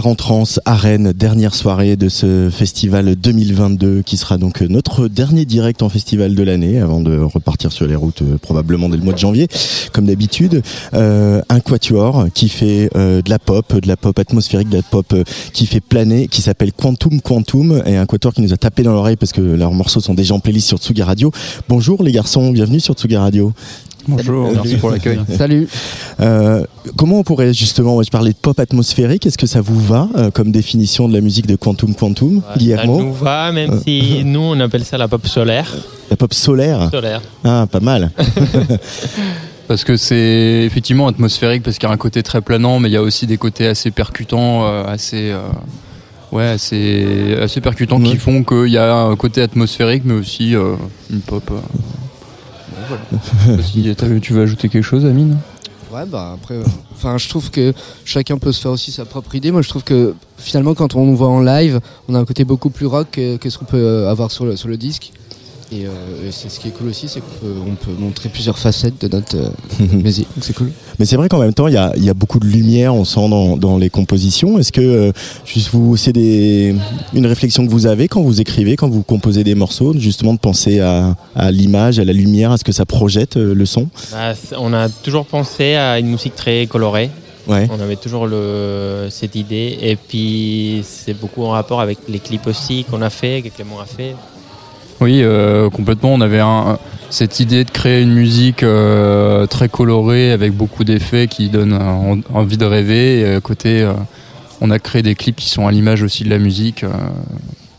Bars en à Rennes, dernière soirée de ce festival 2022 qui sera donc notre dernier direct en festival de l'année avant de repartir sur les routes euh, probablement dès le mois de janvier comme d'habitude. Euh, un quatuor qui fait euh, de la pop, de la pop atmosphérique, de la pop qui fait planer, qui s'appelle Quantum Quantum et un quatuor qui nous a tapé dans l'oreille parce que leurs morceaux sont déjà en playlist sur Tsugi Radio. Bonjour les garçons, bienvenue sur Tsugi Radio. Bonjour, merci pour l'accueil. Salut. Euh, comment on pourrait justement, je parlais de pop atmosphérique, est-ce que ça vous va euh, comme définition de la musique de Quantum Quantum, Ça Guillermo nous va, même Euh. si nous on appelle ça la pop solaire. La pop solaire Solaire. Ah, pas mal. Parce que c'est effectivement atmosphérique, parce qu'il y a un côté très planant, mais il y a aussi des côtés assez percutants, euh, assez, euh, ouais, assez, assez percutants Ouais. qui font qu'il y a un côté atmosphérique, mais aussi euh, une pop. euh, voilà. Si t'as- tu veux ajouter quelque chose, Amine? Ouais, bah après, euh, enfin, je trouve que chacun peut se faire aussi sa propre idée. Moi, je trouve que finalement, quand on nous voit en live, on a un côté beaucoup plus rock que, que ce qu'on peut euh, avoir sur le, sur le disque. Et, euh, et c'est ce qui est cool aussi, c'est qu'on peut, on peut montrer plusieurs facettes de notre euh, musique. Donc c'est cool. Mais c'est vrai qu'en même temps, il y a, il y a beaucoup de lumière, on sent dans, dans les compositions. Est-ce que euh, juste vous, c'est des, une réflexion que vous avez quand vous écrivez, quand vous composez des morceaux, justement de penser à, à l'image, à la lumière, à ce que ça projette euh, le son? Bah, on a toujours pensé à une musique très colorée. Ouais. On avait toujours le, cette idée. Et puis c'est beaucoup en rapport avec les clips aussi qu'on a fait, que Clément a fait. Oui, euh, complètement. On avait un- cette idée de créer une musique euh, très colorée avec beaucoup d'effets qui donne un- envie de rêver. Et à côté, euh, on a créé des clips qui sont à l'image aussi de la musique. euh,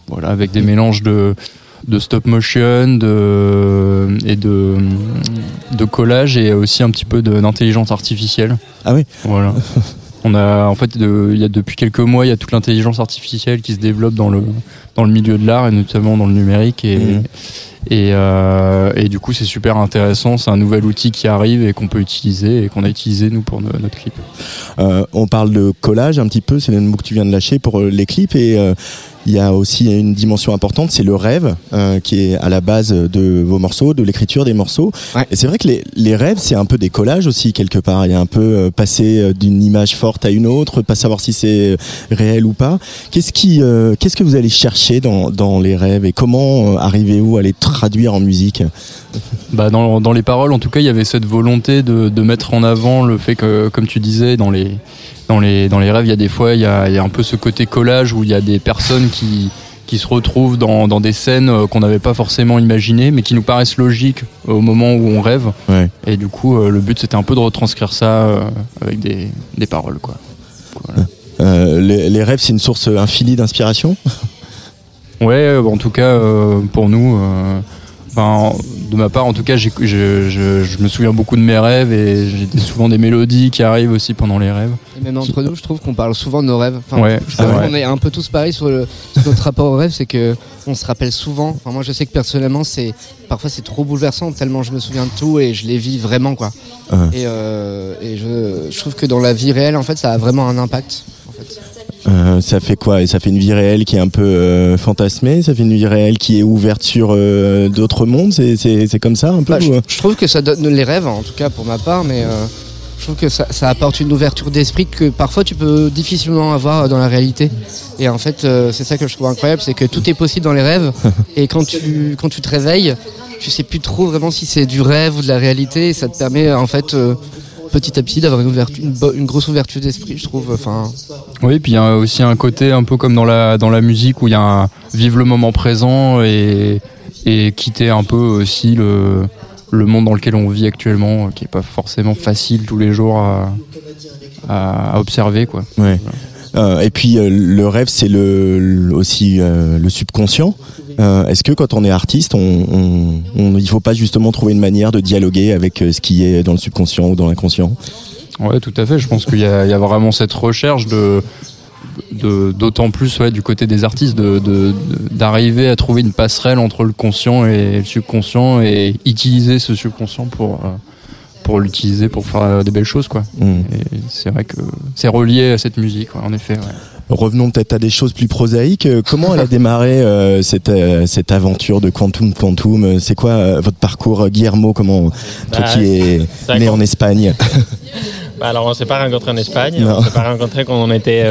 voilà, avec des mélanges de, de stop motion de, et de, de collage et aussi un petit peu d'intelligence artificielle. Ah oui Voilà. On a en fait, de- il y a depuis quelques mois, il y a toute l'intelligence artificielle qui se développe dans le dans le milieu de l'art et notamment dans le numérique et Mhm. et, euh, et du coup c'est super intéressant. C'est un nouvel outil qui arrive et qu'on peut utiliser et qu'on a utilisé nous pour no- notre clip. Euh, on parle de collage un petit peu, c'est le mot que tu viens de lâcher pour euh, les clips et euh, il y a aussi une dimension importante, c'est le rêve euh, qui est à la base de vos morceaux, de l'écriture des morceaux. Ouais. Et c'est vrai que les, les rêves, c'est un peu des collages aussi quelque part. Il y a un peu euh, passer euh, d'une image forte à une autre, pas savoir si c'est euh, réel ou pas. Qu'est-ce qui, euh, qu'est-ce que vous allez chercher dans, dans les rêves et comment euh, arrivez-vous à les traduire en musique? Bah dans, dans les paroles, en tout cas, il y avait cette volonté de, de mettre en avant le fait que, comme tu disais, dans les, dans les, dans les rêves, il y a des fois, il y a, il y a un peu ce côté collage où il y a des personnes qui, qui se retrouvent dans, dans des scènes euh, qu'on n'avait pas forcément imaginées, mais qui nous paraissent logiques au moment où on rêve. Ouais. Et du coup, euh, le but, c'était un peu de retranscrire ça euh, avec des, des paroles, quoi. Voilà. Euh, les, les rêves, c'est une source infinie d'inspiration? Ouais, en tout cas, euh, pour nous, euh, enfin, de ma part, en tout cas, j'ai- je, je, je me souviens beaucoup de mes rêves et j'ai souvent des mélodies qui arrivent aussi pendant les rêves. Et même entre nous, je trouve qu'on parle souvent de nos rêves. Enfin, Ouais, je c'est trouve vrai. qu'on est un peu tous pareils sur, le- sur notre rapport au rêve, c'est que on se rappelle souvent. Enfin, moi, je sais que personnellement, c'est parfois c'est trop bouleversant tellement je me souviens de tout et je les vis vraiment quoi. Ouais. Et, euh, et je, je trouve que dans la vie réelle, en fait, ça a vraiment un impact. En fait. Euh, ça fait quoi? Et ça fait une vie réelle qui est un peu euh, fantasmée? Ça fait une vie réelle qui est ouverte sur euh, d'autres mondes? C'est comme ça un peu Bah, je, ou- je trouve que ça donne les rêves, en tout cas pour ma part, mais je trouve que ça, ça apporte une ouverture d'esprit que parfois tu peux difficilement avoir dans la réalité. Et en fait, c'est ça que je trouve incroyable, c'est que tout est possible dans les rêves. et quand tu, quand tu te réveilles, tu sais plus trop vraiment si c'est du rêve ou de la réalité. Et ça te permet en fait petit à petit d'avoir une, ouverture- une, grosse ouverture d'esprit, je trouve. Enfin, Oui, puis il y a aussi un côté un peu comme dans la, dans la musique où il y a un vivre le moment présent et, et quitter un peu aussi le, le monde dans lequel on vit actuellement, qui est pas forcément facile tous les jours à, à, à observer, quoi. Ouais. Euh, et puis euh, le rêve, c'est le, le- aussi euh, le subconscient. Euh, Est-ce que quand on est artiste, on, on, on- il faut pas justement trouver une manière de dialoguer avec euh, ce qui est dans le subconscient ou dans l'inconscient? Ouais, tout à fait. Je pense qu'il y, a il y a vraiment cette recherche de d'autant plus ouais, du côté des artistes de- de- de- d'arriver à trouver une passerelle entre le conscient et le subconscient et utiliser ce subconscient pour euh, pour l'utiliser pour faire des belles choses quoi. Mm. C'est vrai que c'est relié à cette musique ouais, en effet. ouais. Revenons peut-être à des choses plus prosaïques. Euh, Comment elle a démarré euh, cette, euh, cette aventure de Quantum Quantum C'est quoi euh, votre parcours, Guillermo? Comment toi Bah, qui es ça né en Espagne Bah, alors on s'est pas rencontrés en Espagne, Non. on s'est pas rencontrés quand on était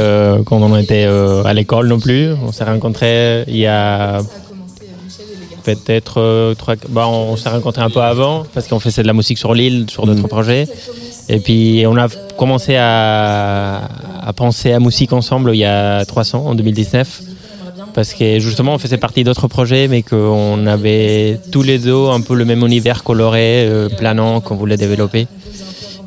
quand on était à l'école non plus. On s'est rencontrés il y a peut-être trois. Bah, on s'est rencontrés un peu avant parce qu'on faisait de la musique sur l'île, sur d'autres projets. Et puis on a commencé à, à penser à musique ensemble il y a 300 en 2019 parce que justement on faisait partie d'autres projets mais qu'on avait tous les deux un peu le même univers coloré, euh, planant qu'on voulait développer.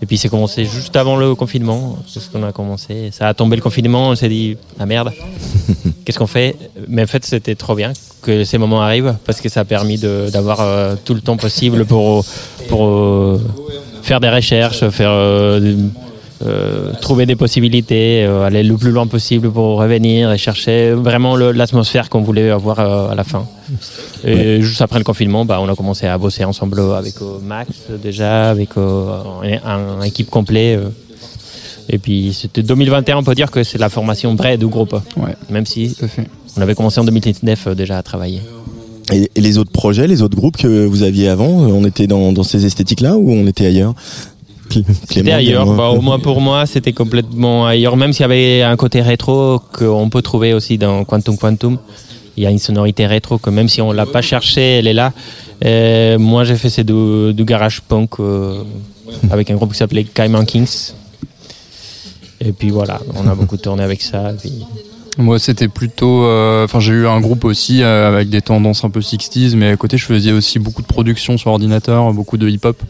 Et puis c'est commencé juste avant le confinement, c'est ce qu'on a commencé. Ça a tombé le confinement, on s'est dit ah merde, qu'est-ce qu'on fait? Mais en fait c'était trop bien que ces moments arrivent parce que ça a permis d'avoir euh, tout le temps possible pour pour euh, faire des recherches, faire euh, euh, trouver des possibilités, euh, aller le plus loin possible pour revenir et chercher vraiment l'atmosphère qu'on voulait avoir à la fin. Et juste après le confinement, bah, on a commencé à bosser ensemble avec Max déjà, avec un, un équipe complet. et puis c'était 2021, on peut dire que c'est la formation vraie du groupe. Même si on avait commencé en 2019 euh, déjà à travailler. Et, et les autres projets, les autres groupes que vous aviez avant, euh, on était dans, dans ces esthétiques-là ou on était ailleurs C'était ailleurs, bah, au moins pour moi, c'était complètement ailleurs, même s'il y avait un côté rétro qu'on peut trouver aussi dans Quantum Quantum. Il y a une sonorité rétro que même si on l'a pas cherché, elle est là. Euh, moi, j'ai fait c'est du, du garage punk euh, avec un groupe qui s'appelait Cayman Kings. Et puis voilà, on a beaucoup tourné avec ça. et puis- Moi, c'était plutôt. euh, Enfin, j'ai eu un groupe aussi euh, avec des tendances un peu 60s, mais à côté, je faisais aussi beaucoup de production sur ordinateur, beaucoup de hip-hop.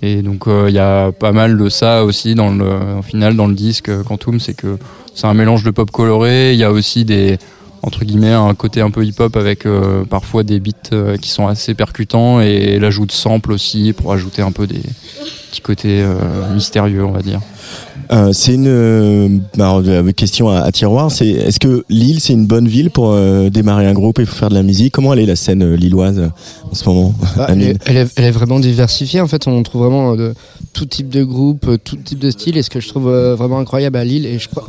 Et donc, euh, il y a pas mal de ça aussi dans le, au final, dans le disque Quantum, c'est que c'est un mélange de pop coloré. Il y a aussi des entre guillemets un côté un peu hip-hop avec parfois des beats qui sont assez percutants et l'ajout de samples aussi pour ajouter un peu des petits côtés mystérieux, on va dire. Euh, c'est une euh, alors, euh, question à, à tiroir. C'est est-ce que Lille c'est une bonne ville pour euh, démarrer un groupe et pour faire de la musique? Comment elle est la scène euh, lilloise euh, en ce moment? Bah, elle, est, elle est- elle est vraiment diversifiée. En fait, on trouve vraiment euh, de, tout type de groupe, euh, tout type de style. Et ce que je trouve euh, vraiment incroyable à Lille, et je crois,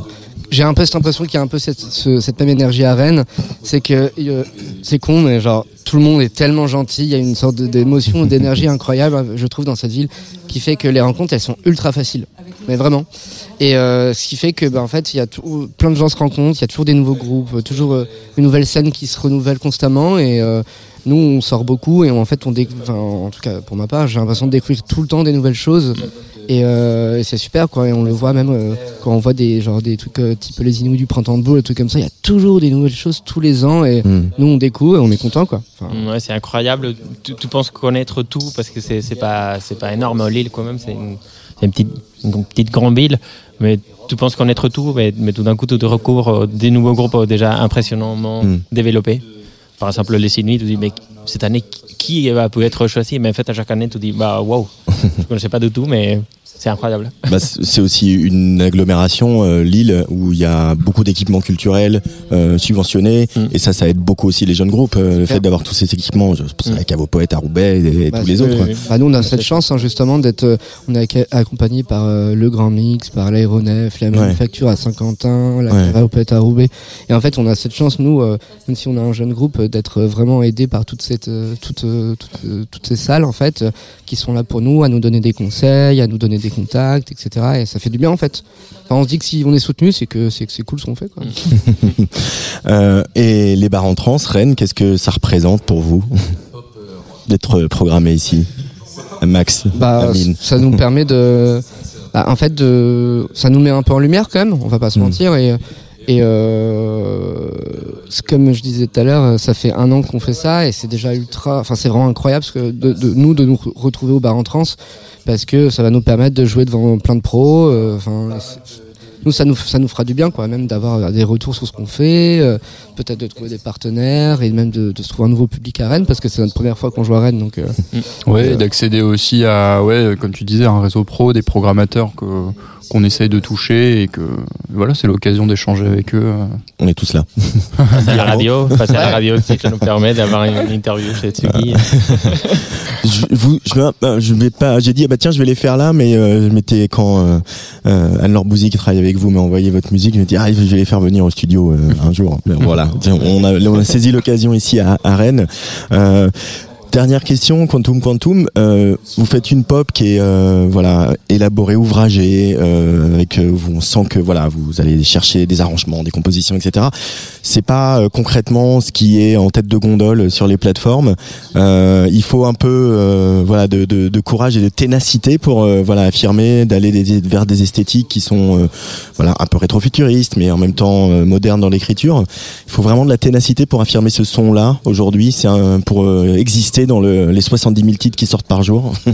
j'ai un peu cette impression qu'il y a un peu cette, ce- cette même énergie à Rennes, c'est que euh, c'est con, mais genre tout le monde est tellement gentil. Il y a une sorte d'émotion, d'énergie incroyable, je trouve, dans cette ville, qui fait que les rencontres, elles sont ultra faciles. Mais vraiment. Et euh, ce qui fait que, bah, en fait, il y a tout- plein de gens se rencontrent, il y a toujours des nouveaux groupes, euh, toujours euh, une nouvelle scène qui se renouvelle constamment. Et euh, nous, on sort beaucoup et on- en fait, on enfin, en tout cas pour ma part, j'ai l'impression de découvrir tout le temps des nouvelles choses. Et, euh, et c'est super, quoi. Et on le voit même euh, quand on voit des genre des trucs euh, type les Inuits du printemps de boule, des trucs comme ça. Il y a toujours des nouvelles choses tous les ans et Hmm. nous on découvre et on est content, quoi. Enfin, Ouais, c'est incroyable. Tu, tu penses connaître tout parce que c'est c'est pas c'est pas énorme l'île quand même. C'est une, c'est une petite une petite grande ville, mais tu penses connaître tout, mais, mais tout d'un coup tu te recouvres euh, des nouveaux groupes euh, déjà impressionnamment Mm. développés. Par exemple, les Inuits, tu dis mais cette année qui va peut être choisi? Mais en fait, à chaque année, tu dis bah wow, je connaissais pas du tout, mais c'est incroyable. Bah, c'est aussi une agglomération euh, Lille où il y a beaucoup d'équipements culturels euh, subventionnés Mm. et ça ça aide beaucoup aussi les jeunes groupes euh, le fait d'avoir tous ces équipements je pense à la Cave aux Poètes à Roubaix et, et Bah, tous les autres. Bah, nous, on a cette chance, hein, justement, d'être, euh, on est accompagné par euh, le Grand Mix, par l'aéronef, la Ouais. manufacture à Saint-Quentin, la Ouais. ouais. à Roubaix. Et en fait, on a cette chance, nous, euh, même si on a un jeune groupe, d'être vraiment aidé par toute cette, euh, toute, euh, toute, euh, toutes ces salles, en fait, euh, qui sont là pour nous, à nous donner des conseils, à nous donner des contacts, etc. Et ça fait du bien, en fait. Enfin, on se dit que si on est soutenu, c'est que c'est que c'est cool ce qu'on fait, quoi. Euh, et les bars en trans Rennes qu'est-ce que ça représente pour vous d'être programmé ici? Max Bah, Amine. ça nous permet de, bah, en fait, de, ça nous met un peu en lumière quand même. On va pas se Mm. mentir et et euh, comme je disais tout à l'heure, ça fait un an qu'on fait ça et c'est déjà ultra, enfin c'est vraiment incroyable parce que de, de nous de nous re- retrouver au bar en trans parce que ça va nous permettre de jouer devant plein de pros. euh, Enfin, nous ça nous ça nous fera du bien quoi, même d'avoir des retours sur ce qu'on fait, euh, peut-être de trouver des partenaires et même de, de se trouver un nouveau public à Rennes parce que c'est notre première fois qu'on joue à Rennes donc. euh, Ouais, Euh, et d'accéder aussi à, ouais, comme tu disais, un réseau pro, des programmateurs que qu'on essaye de toucher et que voilà, c'est l'occasion d'échanger avec eux. euh. on est tous là Passer à la radio, passer à la radio aussi, ça nous permet d'avoir une, interview chez Tsugi. je, vous, je, vais- je vais pas. J'ai dit ah bah tiens je vais les faire là, mais euh, je m'étais quand euh, euh, Anne-Laure Bouzy qui travaille avec vous m'a envoyé votre musique, je me dis ah je vais les faire venir au studio euh, un jour. Mais voilà, on a, on a saisi l'occasion ici à, à Rennes. Dernière question, Quantum Quantum. euh, vous faites une pop qui est euh, voilà élaborée, ouvragée, euh, avec euh, vous- on sent que voilà vous allez chercher des arrangements, des compositions, etc. C'est pas euh, concrètement ce qui est en tête de gondole sur les plateformes. Euh, il faut un peu voilà de, de, de courage et de ténacité pour voilà affirmer d'aller vers des esthétiques qui sont voilà un peu rétrofuturistes, mais en même temps modernes dans l'écriture. Il faut vraiment de la ténacité pour affirmer ce son-là aujourd'hui. C'est pour euh, dans le, les 70 000 titres qui sortent par jour.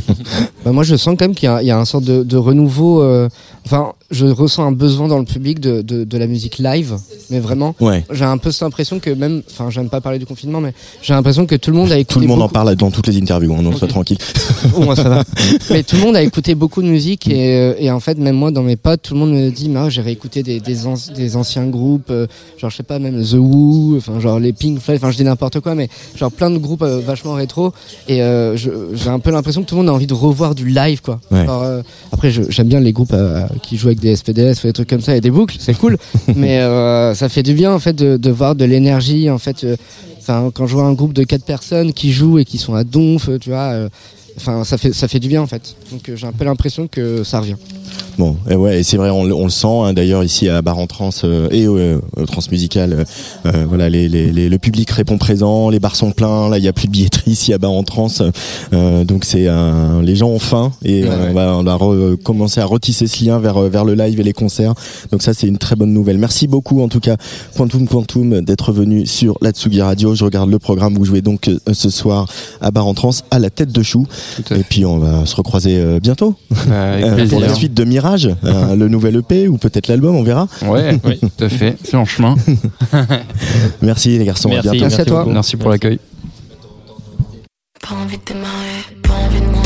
Bah, moi, je sens quand même qu'il y, a- un sorte de, de renouveau. euh, Enfin, je ressens un besoin dans le public de, de, de la musique live, mais vraiment. Ouais. J'ai un peu cette impression que même, enfin, j'aime pas parler du confinement, mais j'ai l'impression que tout le monde a écouté. Tout le monde en parle dans toutes les interviews. On soit tranquille. Au moins, ça va. Mais tout le monde a écouté beaucoup de musique et, euh, et en fait, même moi, dans mes potes, tout le monde me dit, mais ah, j'ai réécouté des, des, anci- des anciens groupes, euh, genre, je sais pas, même The Who, enfin, genre les Pink Floyd, enfin, je dis n'importe quoi, mais genre plein de groupes euh, vachement rétro. Et euh, j'ai un peu l'impression que tout le monde a envie de revoir du live, quoi. Ouais. Genre, euh, après, j'aime bien les groupes qui jouent avec des SPDS ou des trucs comme ça et des boucles, c'est cool. mais euh, ça fait du bien, en fait, de, de voir de l'énergie, en fait. euh, Enfin, quand je vois un groupe de quatre personnes qui jouent et qui sont à donf, euh, tu vois, euh, enfin, ça fait ça fait du bien en fait. Donc euh, j'ai un peu l'impression que ça revient. Bon, et ouais, et c'est vrai, on, le- on le sent. hein, D'ailleurs, ici à Bar en Trans euh, et euh, Transmusical, euh, euh, voilà, les, les, les- le public répond présent, les bars sont pleins. Là, il y a plus de billetterie ici à Bar en Trans, euh, donc c'est les gens ont faim et euh, on va, on va re- commencer à retisser ce lien vers vers le live et les concerts. Donc ça, c'est une très bonne nouvelle. Merci beaucoup en tout cas, Quantum Quantum, d'être venu sur la Tsugi Radio. Je regarde le programme. Vous jouez donc euh, ce soir à Bar en Trans à la tête de chou. Et puis on va se recroiser euh, bientôt Avec Euh, pour la suite de Mirage, euh, le nouvel EP ou peut-être l'album, on verra. Ouais, oui, tout à fait. C'est en chemin. Merci les garçons, à bientôt. beaucoup. Merci pour l'accueil. Pas envie de démarrer, pas envie de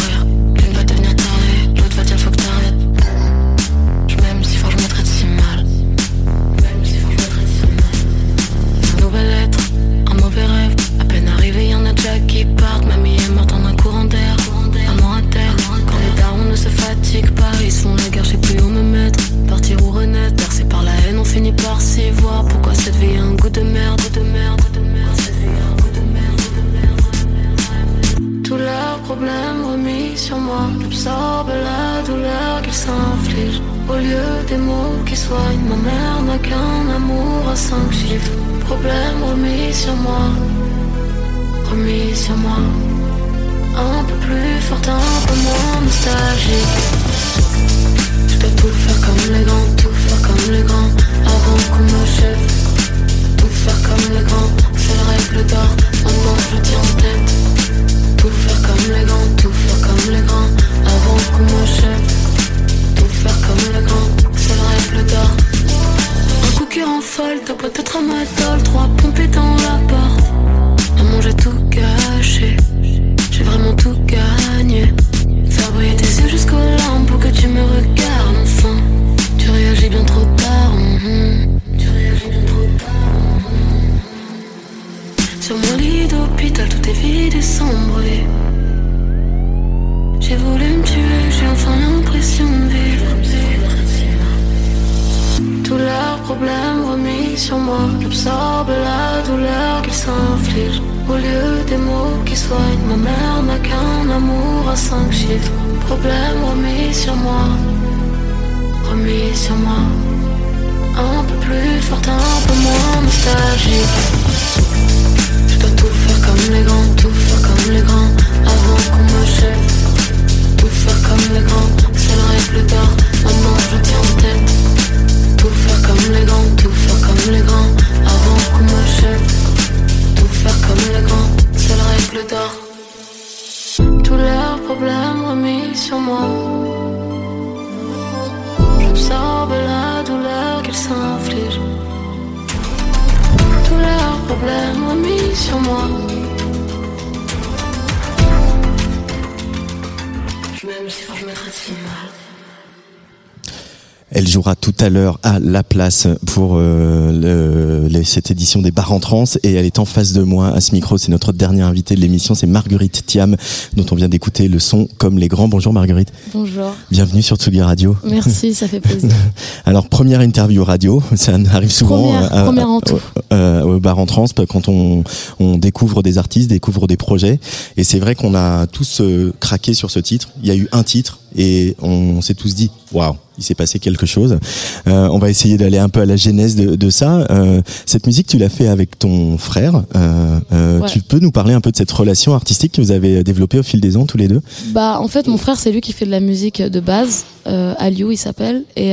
ils se font la guerre, je sais plus où me mettre. Partir ou renaître, bercé par la haine, on finit par s'y voir. Pourquoi cette vie a un goût de merde, de merde, de merde. Cette vie un goût de merde, de merde. Tous leurs problèmes remis sur moi J'absorbe la douleur qu'ils s'infligent Au lieu des mots qui soignent Ma mère n'a qu'un amour à cinq chiffres Problèmes remis sur moi Remis sur moi Un peu plus forte, un peu moins nostalgique Je dois tout faire comme les grands Tout faire comme les grands Avant qu'on me chève Tout faire comme les grands C'est la règle d'or Maintenant je le tiens en tête. Tout faire comme les grands, tout faire comme les grands Avant qu'on m'achève Tout faire comme les grands, c'est la règle d'or Un coup qui rend folle, t'as peut-être un matol Trois pompées dans la porte. Maman j'ai tout gâché J'ai vraiment tout gagné Faire briller tes yeux jusqu'aux larmes Pour que tu me regardes enfin Tu réagis bien trop tard mhm. Tu réagis bien trop tard sur mon lit d'hôpital, tout est vide et sombre. J'ai voulu me tuer, j'ai enfin l'impression de vivre. Tous leurs problèmes remis sur moi. J'absorbe la douleur qu'ils s'infligent. Au lieu des mots qui soignent, ma mère n'a qu'un amour à cinq chiffres. Problèmes remis sur moi. Remis sur moi. Un peu plus forte, un peu moins nostalgique. Je dois tout faire comme les grands, tout faire comme les grands Avant qu'on me chève Tout faire comme les grands, c'est la règle d'or Maintenant je le tiens en tête Tout faire comme les grands, tout faire comme les grands règle d'or Tous leurs problèmes remis sur moi J'absorbe la douleur qu'ils s'infligent tous leurs problèmes remis sur moi. M'aime si je me traite si mal. Elle jouera tout à l'heure à la place pour euh, le- les- cette édition des Bars en Trans et elle est en face de moi à ce micro. C'est notre dernière invitée de l'émission, c'est Marguerite Thiam dont on vient d'écouter le son comme les grands. Bonjour Marguerite, Bonjour. bienvenue sur Tsugi Radio. Merci, ça fait plaisir. Alors première interview radio, ça arrive souvent Première- euh, première en tout. euh, au bar en trans quand on, on découvre des artistes, découvre des projets. Et c'est vrai qu'on a tous euh, craqué sur ce titre. Il y a eu un titre et on s'est tous dit waouh, il s'est passé quelque chose. Euh, on va essayer d'aller un peu à la genèse de, de ça. Euh, cette musique, tu l'as fait avec ton frère. Euh, Ouais. Tu peux nous parler un peu de cette relation artistique que vous avez développée au fil des ans tous les deux? Bah, en fait, mon frère, c'est lui qui fait de la musique de base. Aliou, il s'appelle. Et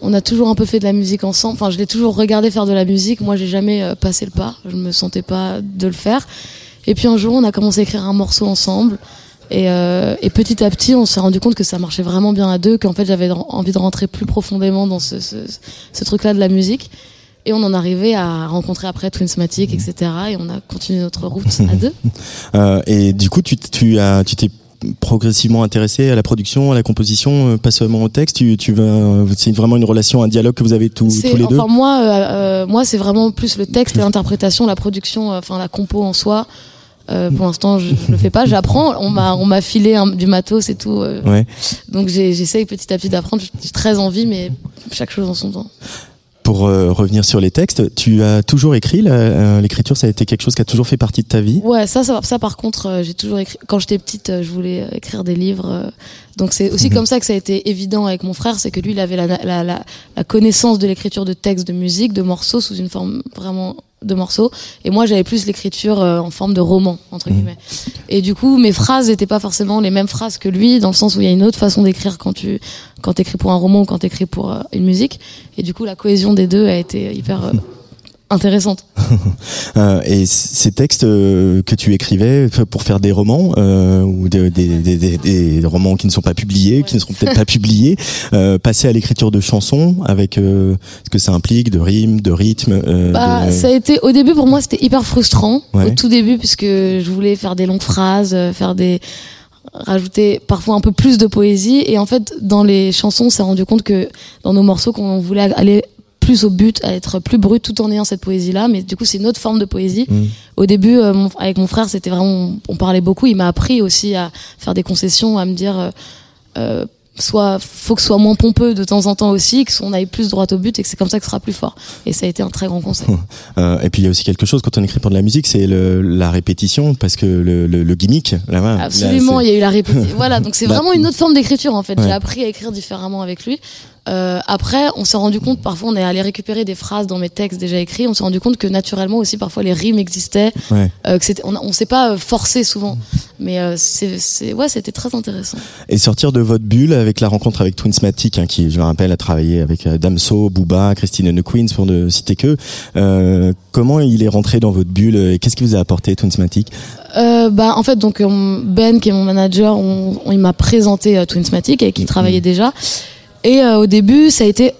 on a toujours un peu fait de la musique ensemble. Enfin, je l'ai toujours regardé faire de la musique. Moi, j'ai jamais passé le pas. Je me sentais pas de le faire. Et puis un jour, on a commencé à écrire un morceau ensemble. Et, euh, et petit à petit, on s'est rendu compte que ça marchait vraiment bien à deux, qu'en fait, j'avais envie de rentrer plus profondément dans ce, ce, ce truc-là de la musique. Et on en arrivait à rencontrer après Twinsmatic, etc. Et on a continué notre route à deux. Euh, et du coup, tu, tu as, tu t'es progressivement intéressé à la production, à la composition, euh, pas seulement au texte. Tu, tu c'est vraiment une relation, un dialogue que vous avez tous, tous les deux. enfin moi euh, euh, moi c'est vraiment plus le texte l'interprétation la production euh, enfin la compo en soi Euh, pour l'instant je, je le fais pas j'apprends on m'a on m'a filé un- du matos et tout euh, Ouais. donc j'ai- j'essaye petit à petit d'apprendre j'ai très envie mais chaque chose en son temps Pour euh, revenir sur les textes, tu as toujours écrit. euh, L'écriture, ça a été quelque chose qui a toujours fait partie de ta vie? Ouais, ça, ça, ça par contre, euh, j'ai toujours écrit. Quand j'étais petite, euh, je voulais écrire des livres. euh, donc c'est aussi comme ça que ça a été évident avec mon frère, c'est que lui, il avait la, la, la, la connaissance de l'écriture de textes, de musique, de morceaux sous une forme vraiment de morceaux. Et moi, j'avais plus l'écriture euh, en forme de roman entre guillemets. Et du coup, mes phrases n'étaient pas forcément les mêmes phrases que lui, dans le sens où il y a une autre façon d'écrire quand tu quand t'écris pour un roman ou quand t'écris pour euh, une musique. Et du coup, la cohésion des deux a été hyper euh, intéressante. Euh, et ces textes euh, que tu écrivais pour faire des romans euh, ou de- des, des, des, des romans qui ne sont pas publiés, qui ne seront peut-être pas publiés, euh, passer à l'écriture de chansons avec euh, ce que ça implique de rimes, de rythme. euh, Bah, de- ça a été au début pour moi c'était hyper frustrant Ouais. au tout début puisque je voulais faire des longues phrases, faire des rajouter parfois un peu plus de poésie et en fait dans les chansons on s'est rendu compte que dans nos morceaux qu'on voulait aller plus au but, à être plus brut tout en ayant cette poésie là mais du coup c'est une autre forme de poésie. Mm. Au début euh, mon- avec mon frère c'était vraiment on parlait beaucoup, il m'a appris aussi à faire des concessions, à me dire euh, euh, soit faut que ce soit moins pompeux de temps en temps aussi, que on aille plus droit au but et que c'est comme ça que ce sera plus fort. Et ça a été un très grand conseil. Euh, et puis il y a aussi quelque chose quand on écrit pour de la musique, c'est la répétition parce que le, le, le gimmick là-bas. Absolument, là, il y a eu la répétition. voilà, donc c'est Bah, vraiment une autre forme d'écriture en fait. Ouais. J'ai appris à écrire différemment avec lui. Euh, après, on s'est rendu compte, parfois on est allé récupérer des phrases dans mes textes déjà écrits, on s'est rendu compte que naturellement aussi parfois les rimes existaient, Ouais. euh, que c'était, on, on s'est pas euh, forcé souvent, mais euh, c'est, ouais, c'était très intéressant. Et sortir de votre bulle avec la rencontre avec Twinsmatic, hein, qui, je le rappelle, a travaillé avec euh, Damso, Booba, Christine and the Queens, pour ne citer que. Euh, comment il est rentré dans votre bulle et qu'est-ce qui vous a apporté Twinsmatic Euh, bah en fait donc Ben qui est mon manager, on, on- il m'a présenté Twinsmatic avec qui il travaillait déjà. Et euh, au début ça a été,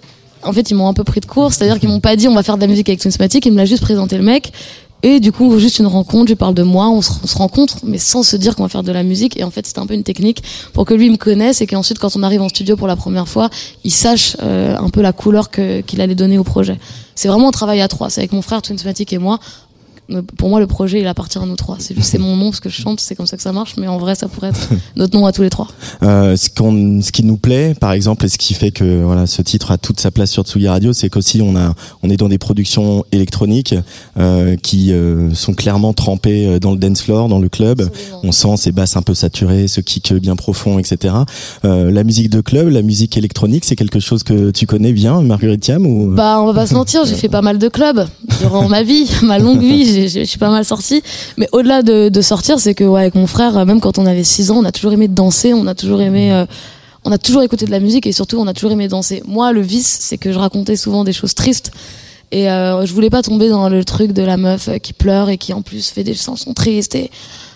en fait ils m'ont un peu pris de court, c'est-à-dire qu'ils m'ont pas dit on va faire de la musique avec Twinsmatic, ils me l'a juste présenté le mec. Et du coup juste une rencontre, je parle de moi, on se, on se rencontre mais sans se dire qu'on va faire de la musique. Et en fait c'était un peu une technique pour que lui me connaisse et qu'ensuite quand on arrive en studio pour la première fois, il sache euh, un peu la couleur qu'il allait donner au projet. C'est vraiment un travail à trois, c'est avec mon frère Twinsmatic et moi. Euh, Pour moi, le projet, il appartient à nous trois. C'est juste c'est mon nom parce que je chante, c'est comme ça que ça marche, mais en vrai, ça pourrait être notre nom à tous les trois. Euh, ce, qu'on, ce qui nous plaît, par exemple, et ce qui fait que voilà, ce titre a toute sa place sur Tsugi Radio, c'est qu'aussi on a, on est dans des productions électroniques euh, qui euh, sont clairement trempées euh, dans le dance floor, dans le club. On sent ces basses un peu saturées, ce kick bien profond, etc. Euh, la musique de club, la musique électronique, c'est quelque chose que tu connais bien, Marguerite Thiam ou Bah, on va pas se mentir, j'ai fait pas mal de clubs durant ma vie, ma longue vie, je suis pas mal sortie. Mais au-delà de, de sortir, c'est que, ouais, avec mon frère, même quand on avait 6 ans, on a toujours aimé danser, on a toujours aimé, euh, on a toujours écouté de la musique et surtout, on a toujours aimé danser. Moi, le vice, c'est que je racontais souvent des choses tristes. Et euh, je voulais pas tomber dans le truc de la meuf euh, qui pleure et qui en plus fait des chansons tristes et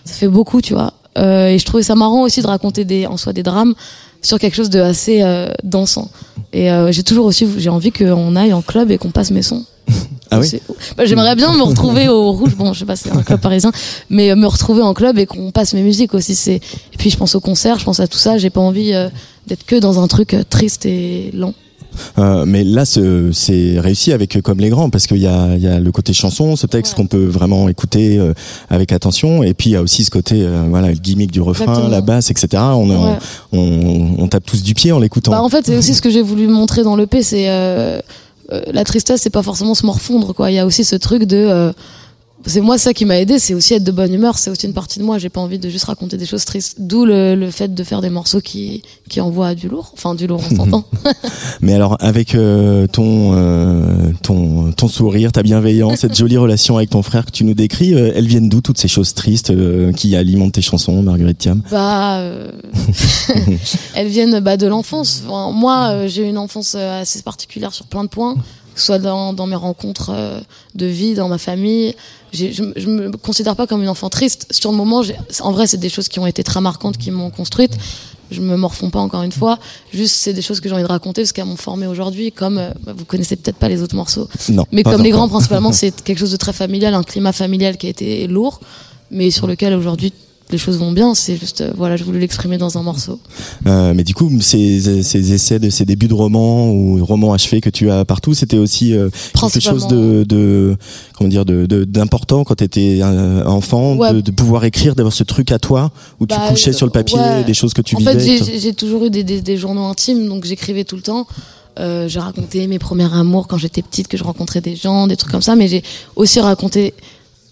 ça fait beaucoup, tu vois. Euh, et je trouvais ça marrant aussi de raconter des, en soi des drames sur quelque chose de assez euh, dansant. Et j'ai toujours aussi, j'ai envie qu'on aille en club et qu'on passe mes sons. Ah oui C'est- bah, J'aimerais bien me retrouver au Rouge. Bon, je sais pas, c'est un club parisien, mais euh, me retrouver en club et qu'on passe mes musiques aussi. C'est et puis je pense au concert, je pense à tout ça. J'ai pas envie euh, d'être que dans un truc euh, triste et lent. Euh, mais là, ce- c'est réussi avec comme les grands parce qu'il y a, il y a le côté chanson, ce texte qu'on peut vraiment écouter euh, avec attention, et puis il y a aussi ce côté, euh, voilà, le gimmick du refrain, Exactement. la basse, etc. On, Ouais. on, on tape tous du pied en l'écoutant. Bah, en fait, c'est aussi ce que j'ai voulu montrer dans l'EP, c'est euh, euh, la tristesse, c'est pas forcément se morfondre, quoi. Il y a aussi ce truc de. C'est moi ça qui m'a aidé, c'est aussi être de bonne humeur, c'est aussi une partie de moi. J'ai pas envie de juste raconter des choses tristes. D'où le, le fait de faire des morceaux qui qui envoient du lourd, enfin du lourd, on s'entend. Mais alors avec euh, ton euh, ton ton sourire, ta bienveillance, cette jolie relation avec ton frère que tu nous décris, euh, elles viennent d'où toutes ces choses tristes euh, qui alimentent tes chansons, Marguerite Thiam? Bah, euh, elles viennent bah, de l'enfance. Enfin, moi, j'ai une enfance assez particulière sur plein de points, que ce soit dans, dans mes rencontres euh, de vie, dans ma famille. Je, je me considère pas comme une enfant triste. Sur le moment, en vrai, c'est des choses qui ont été très marquantes, qui m'ont construite. Je me morfonds pas encore une fois. Juste, c'est des choses que j'ai envie de raconter parce qu'elles m'ont formé aujourd'hui. Comme euh, bah, vous connaissez peut-être pas les autres morceaux, Non, mais comme les grands, principalement, c'est quelque chose de très familial, un climat familial qui a été lourd, mais sur lequel aujourd'hui les choses vont bien. C'est juste, euh, voilà, je voulais l'exprimer dans un morceau. Euh, mais du coup, ces, ces essais de ces débuts de romans ou romans achevés que tu as partout, c'était aussi euh, quelque chose de, de comment dire de d'important quand tu étais enfant, Ouais. de, de pouvoir écrire, d'avoir ce truc à toi où tu Bah, couchais sur le papier ouais. des choses que tu en vivais. fait, j'ai- toujours eu des, des, des journaux intimes, donc j'écrivais tout le temps. Euh, j'ai raconté mes premiers amours quand j'étais petite, que je rencontrais des gens, des trucs comme ça, mais j'ai aussi raconté,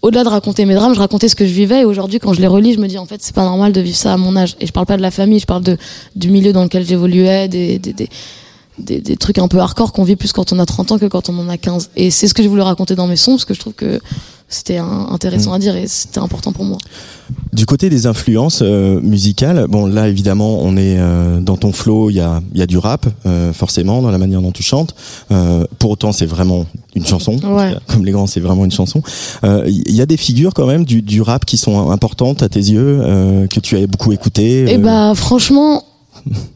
au-delà de raconter mes drames, je racontais ce que je vivais, et aujourd'hui, quand je les relis, je me dis, en fait, c'est pas normal de vivre ça à mon âge. Et je parle pas de la famille, je parle de, du milieu dans lequel j'évoluais, des, des, des, des, des trucs un peu hardcore qu'on vit plus quand on a 30 ans que quand on en a 15. Et c'est ce que j'ai voulu raconter dans mes sons, parce que je trouve que c'était intéressant Mm. à dire et c'était important pour moi. Du côté des influences euh, musicales, bon là évidemment on est euh, dans ton flow, il y a, il y a du rap euh, forcément dans la manière dont tu chantes. Euh, pour autant c'est vraiment une chanson, Ouais. comme les grands c'est vraiment une chanson. Euh, Il y a des figures quand même du, du rap qui sont importantes à tes yeux, euh, que tu as beaucoup écouté. Et euh, bah franchement,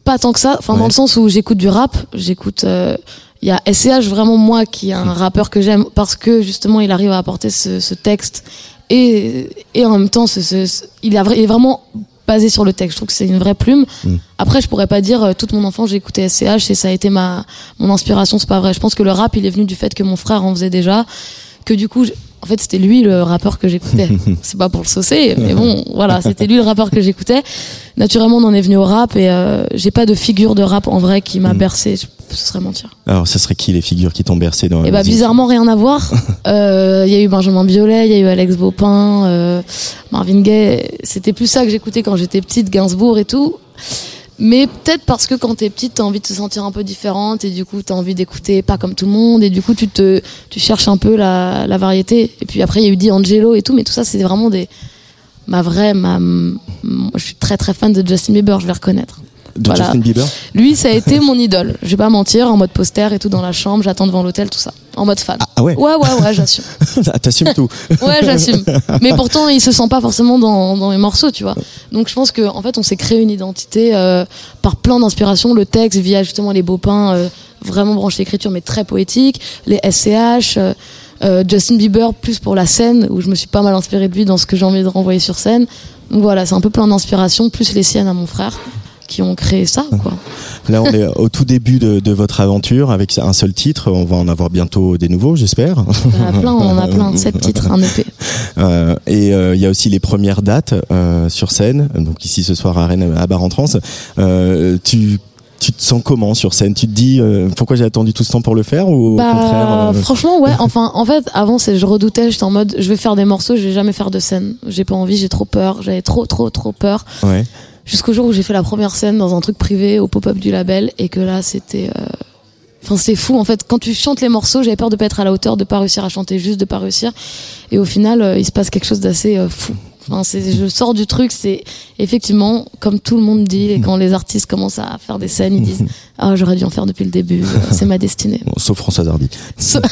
pas tant que ça. Enfin dans le sens où j'écoute du rap, j'écoute. euh, Il y a SCH vraiment moi qui est un rappeur que j'aime parce que justement il arrive à apporter ce, ce texte et et en même temps ce, ce- ce- il, a, vra- il est vraiment basé sur le texte. Je trouve que c'est une vraie plume. Mm. Après je pourrais pas dire euh, toute mon enfance j'ai écouté SCH et ça a été ma mon inspiration. C'est pas vrai. Je pense que le rap il est venu du fait que mon frère en faisait déjà, que du coup en fait, c'était lui le rappeur que j'écoutais. C'est pas pour le saucer, mais bon, voilà, c'était lui le rappeur que j'écoutais. Naturellement, on en est venu au rap et euh, j'ai pas de figure de rap en vrai qui m'a bercé. Je- Ce serait mentir. Alors ce serait qui les figures qui t'ont bercé dans la Et bah musique bizarrement rien à voir. Euh, Il y a eu Benjamin Biolay, il y a eu Alex Baupin, euh, Marvin Gaye. C'était plus ça que j'écoutais quand j'étais petite, Gainsbourg et tout. Mais peut-être parce que quand t'es petite, t'as envie de te sentir un peu différente et du coup t'as envie d'écouter pas comme tout le monde et du coup tu te tu cherches un peu la, la variété. Et puis après il y a eu D'Angelo et tout, mais tout ça c'est vraiment des ma vraie ma, je suis très très fan de Justin Bieber, je vais reconnaître. De Voilà. Justin Bieber Lui, ça a été mon idole. Je vais pas mentir, en mode poster et tout dans la chambre, j'attends devant l'hôtel, tout ça. En mode fan. Ah ouais Ouais, ouais, ouais, j'assume. Ah, T'assumes tout. Ouais, j'assume. Mais pourtant, il se sent pas forcément dans, dans les morceaux, tu vois. Donc je pense que en fait, on s'est créé une identité euh, par plein d'inspirations. Le texte via justement les Baupins, euh, vraiment branché écriture, mais très poétique. Les SCH, euh, euh, Justin Bieber, plus pour la scène, où je me suis pas mal inspiré de lui dans ce que j'ai envie de renvoyer sur scène. Donc voilà, c'est un peu plein d'inspirations, plus les siennes à mon frère, qui ont créé ça, quoi. Là, on est au tout début de, de votre aventure avec un seul titre. On va en avoir bientôt des nouveaux, j'espère. On en a plein, on en a plein, sept titres, un EP. Euh, et euh, il y a aussi les premières dates euh, sur scène. Donc ici ce soir à Rennes, à Bar en Trans. Euh, tu tu te sens comment sur scène? Tu te dis euh, pourquoi j'ai attendu tout ce temps pour le faire ou au Bah, contraire euh, franchement, ouais. Enfin, en fait, avant, c'est, je redoutais. J'étais en mode, je vais faire des morceaux, je vais jamais faire de scène. J'ai pas envie, j'ai trop peur. J'avais trop, trop, trop peur. Ouais. Jusqu'au jour où j'ai fait la première scène dans un truc privé au pop-up du label et que là, c'était. euh, Enfin, fou en fait. Quand tu chantes les morceaux, j'avais peur de pas être à la hauteur, de pas réussir à chanter, juste de pas réussir. Et au final, euh, il se passe quelque chose d'assez euh, fou. Enfin, je sors du truc, c'est effectivement comme tout le monde dit, et quand les artistes commencent à faire des scènes, ils disent ah j'aurais dû en faire depuis le début, euh, c'est ma destinée. Bon, sauf François Hardy. So-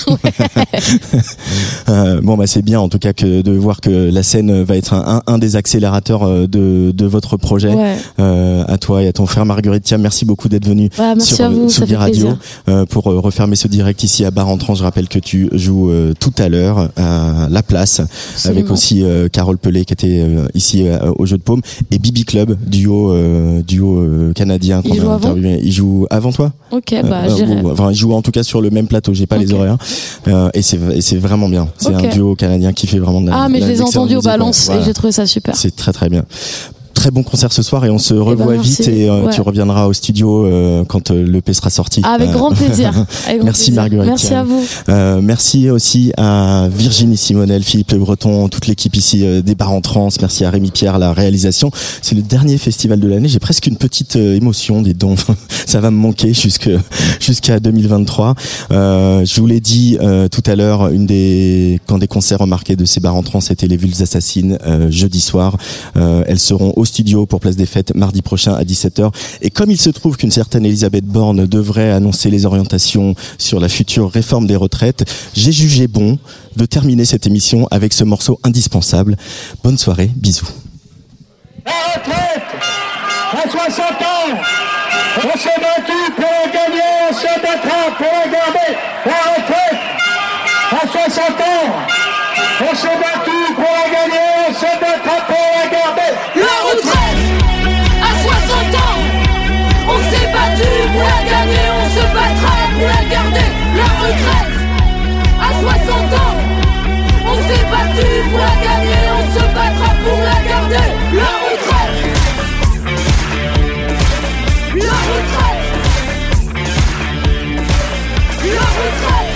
Euh, bon bah c'est bien en tout cas que de voir que la scène va être un, des accélérateurs euh, de, de votre projet. Ouais. Euh, à toi et à ton frère Marguerite Thiam, merci beaucoup d'être venu Ouais, merci sur vous, Tsugi Radio euh, pour refermer ce direct ici à Bar Entrant. Je rappelle que tu joues tout à l'heure à La Place avec aussi Carole Pelé qui était était euh, ici euh, au Jeu de Paume, et Bibi Club, duo euh, duo canadien Il qu'on joue a interviewé. Il joue avant toi? Ok, bah j'irai. ou- enfin, il joue en tout cas sur le même plateau. J'ai pas les horaires, et c'est vraiment bien. C'est un duo canadien qui fait vraiment de la. Ah, mais de je les ai entendus au ouais. balance Voilà. et j'ai trouvé ça super. C'est très très bien. Très bon concert ce soir et on se revoit merci. vite et euh, Ouais. tu reviendras au studio euh, quand euh, l'EP sera sorti. Avec grand plaisir. Avec grand merci plaisir. Marguerite. Merci à vous. Euh, merci aussi à Virginie Simonel, Philippe Le Breton, toute l'équipe ici des Bars en Trans. Merci à Rémi Pierre, la réalisation. C'est le dernier festival de l'année. J'ai presque une petite émotion, des dons. Ça va me manquer jusque jusqu'à 2023. Euh, je vous l'ai dit euh, tout à l'heure, une des quand des concerts remarqués de ces Bars en Trans, c'était les Vulves Assassines euh, jeudi soir. Euh, elles seront au studio pour Place des Fêtes mardi prochain à 17h. Et comme il se trouve qu'une certaine Elisabeth Borne devrait annoncer les orientations sur la future réforme des retraites, j'ai jugé bon de terminer cette émission avec ce morceau indispensable. Bonne soirée, bisous. La retraite à 60 ans, on s'est battu pour la gagner, on pour la garder. La retraite à 60 ans, on s'est battu Retraite. À 60 ans On s'est battu pour la gagner, on se battra pour la garder. La retraite. La retraite. La retraite.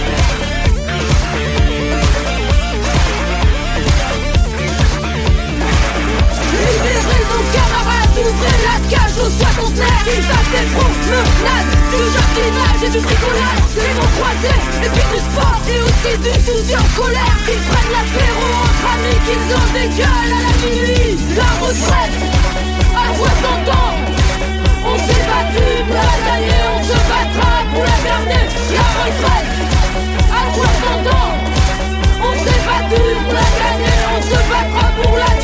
Libérez nos camarades, ouvrez la cage aux soixantenaires Qui des promenades, du jardinage et du bricolage Les mots croisés, et puis du sport et aussi du souci en colère. Qui prennent l'apéro entre amis, qu'ils ont des gueules à la minuit La retraite, à 60 ans. On s'est battu pour la gagner, on se battra pour la garder La retraite, à 60 ans. On s'est battu pour la gagner, on se battra pour. La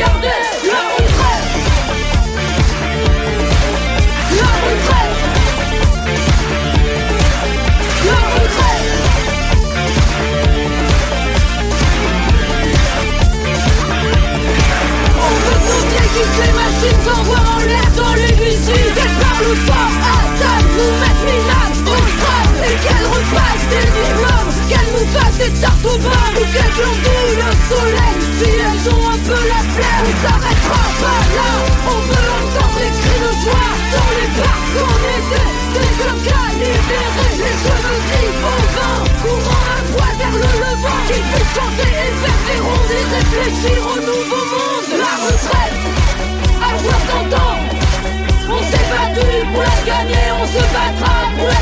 toutes les machines s'envoient en l'air dans les huissiers Qu'elles parlent fort, attaquent, nous mettent minage au strap Et qu'elles repassent des diplômes, qu'elles nous fassent des tartes au beurre Ou qu'elles glandouillent le soleil,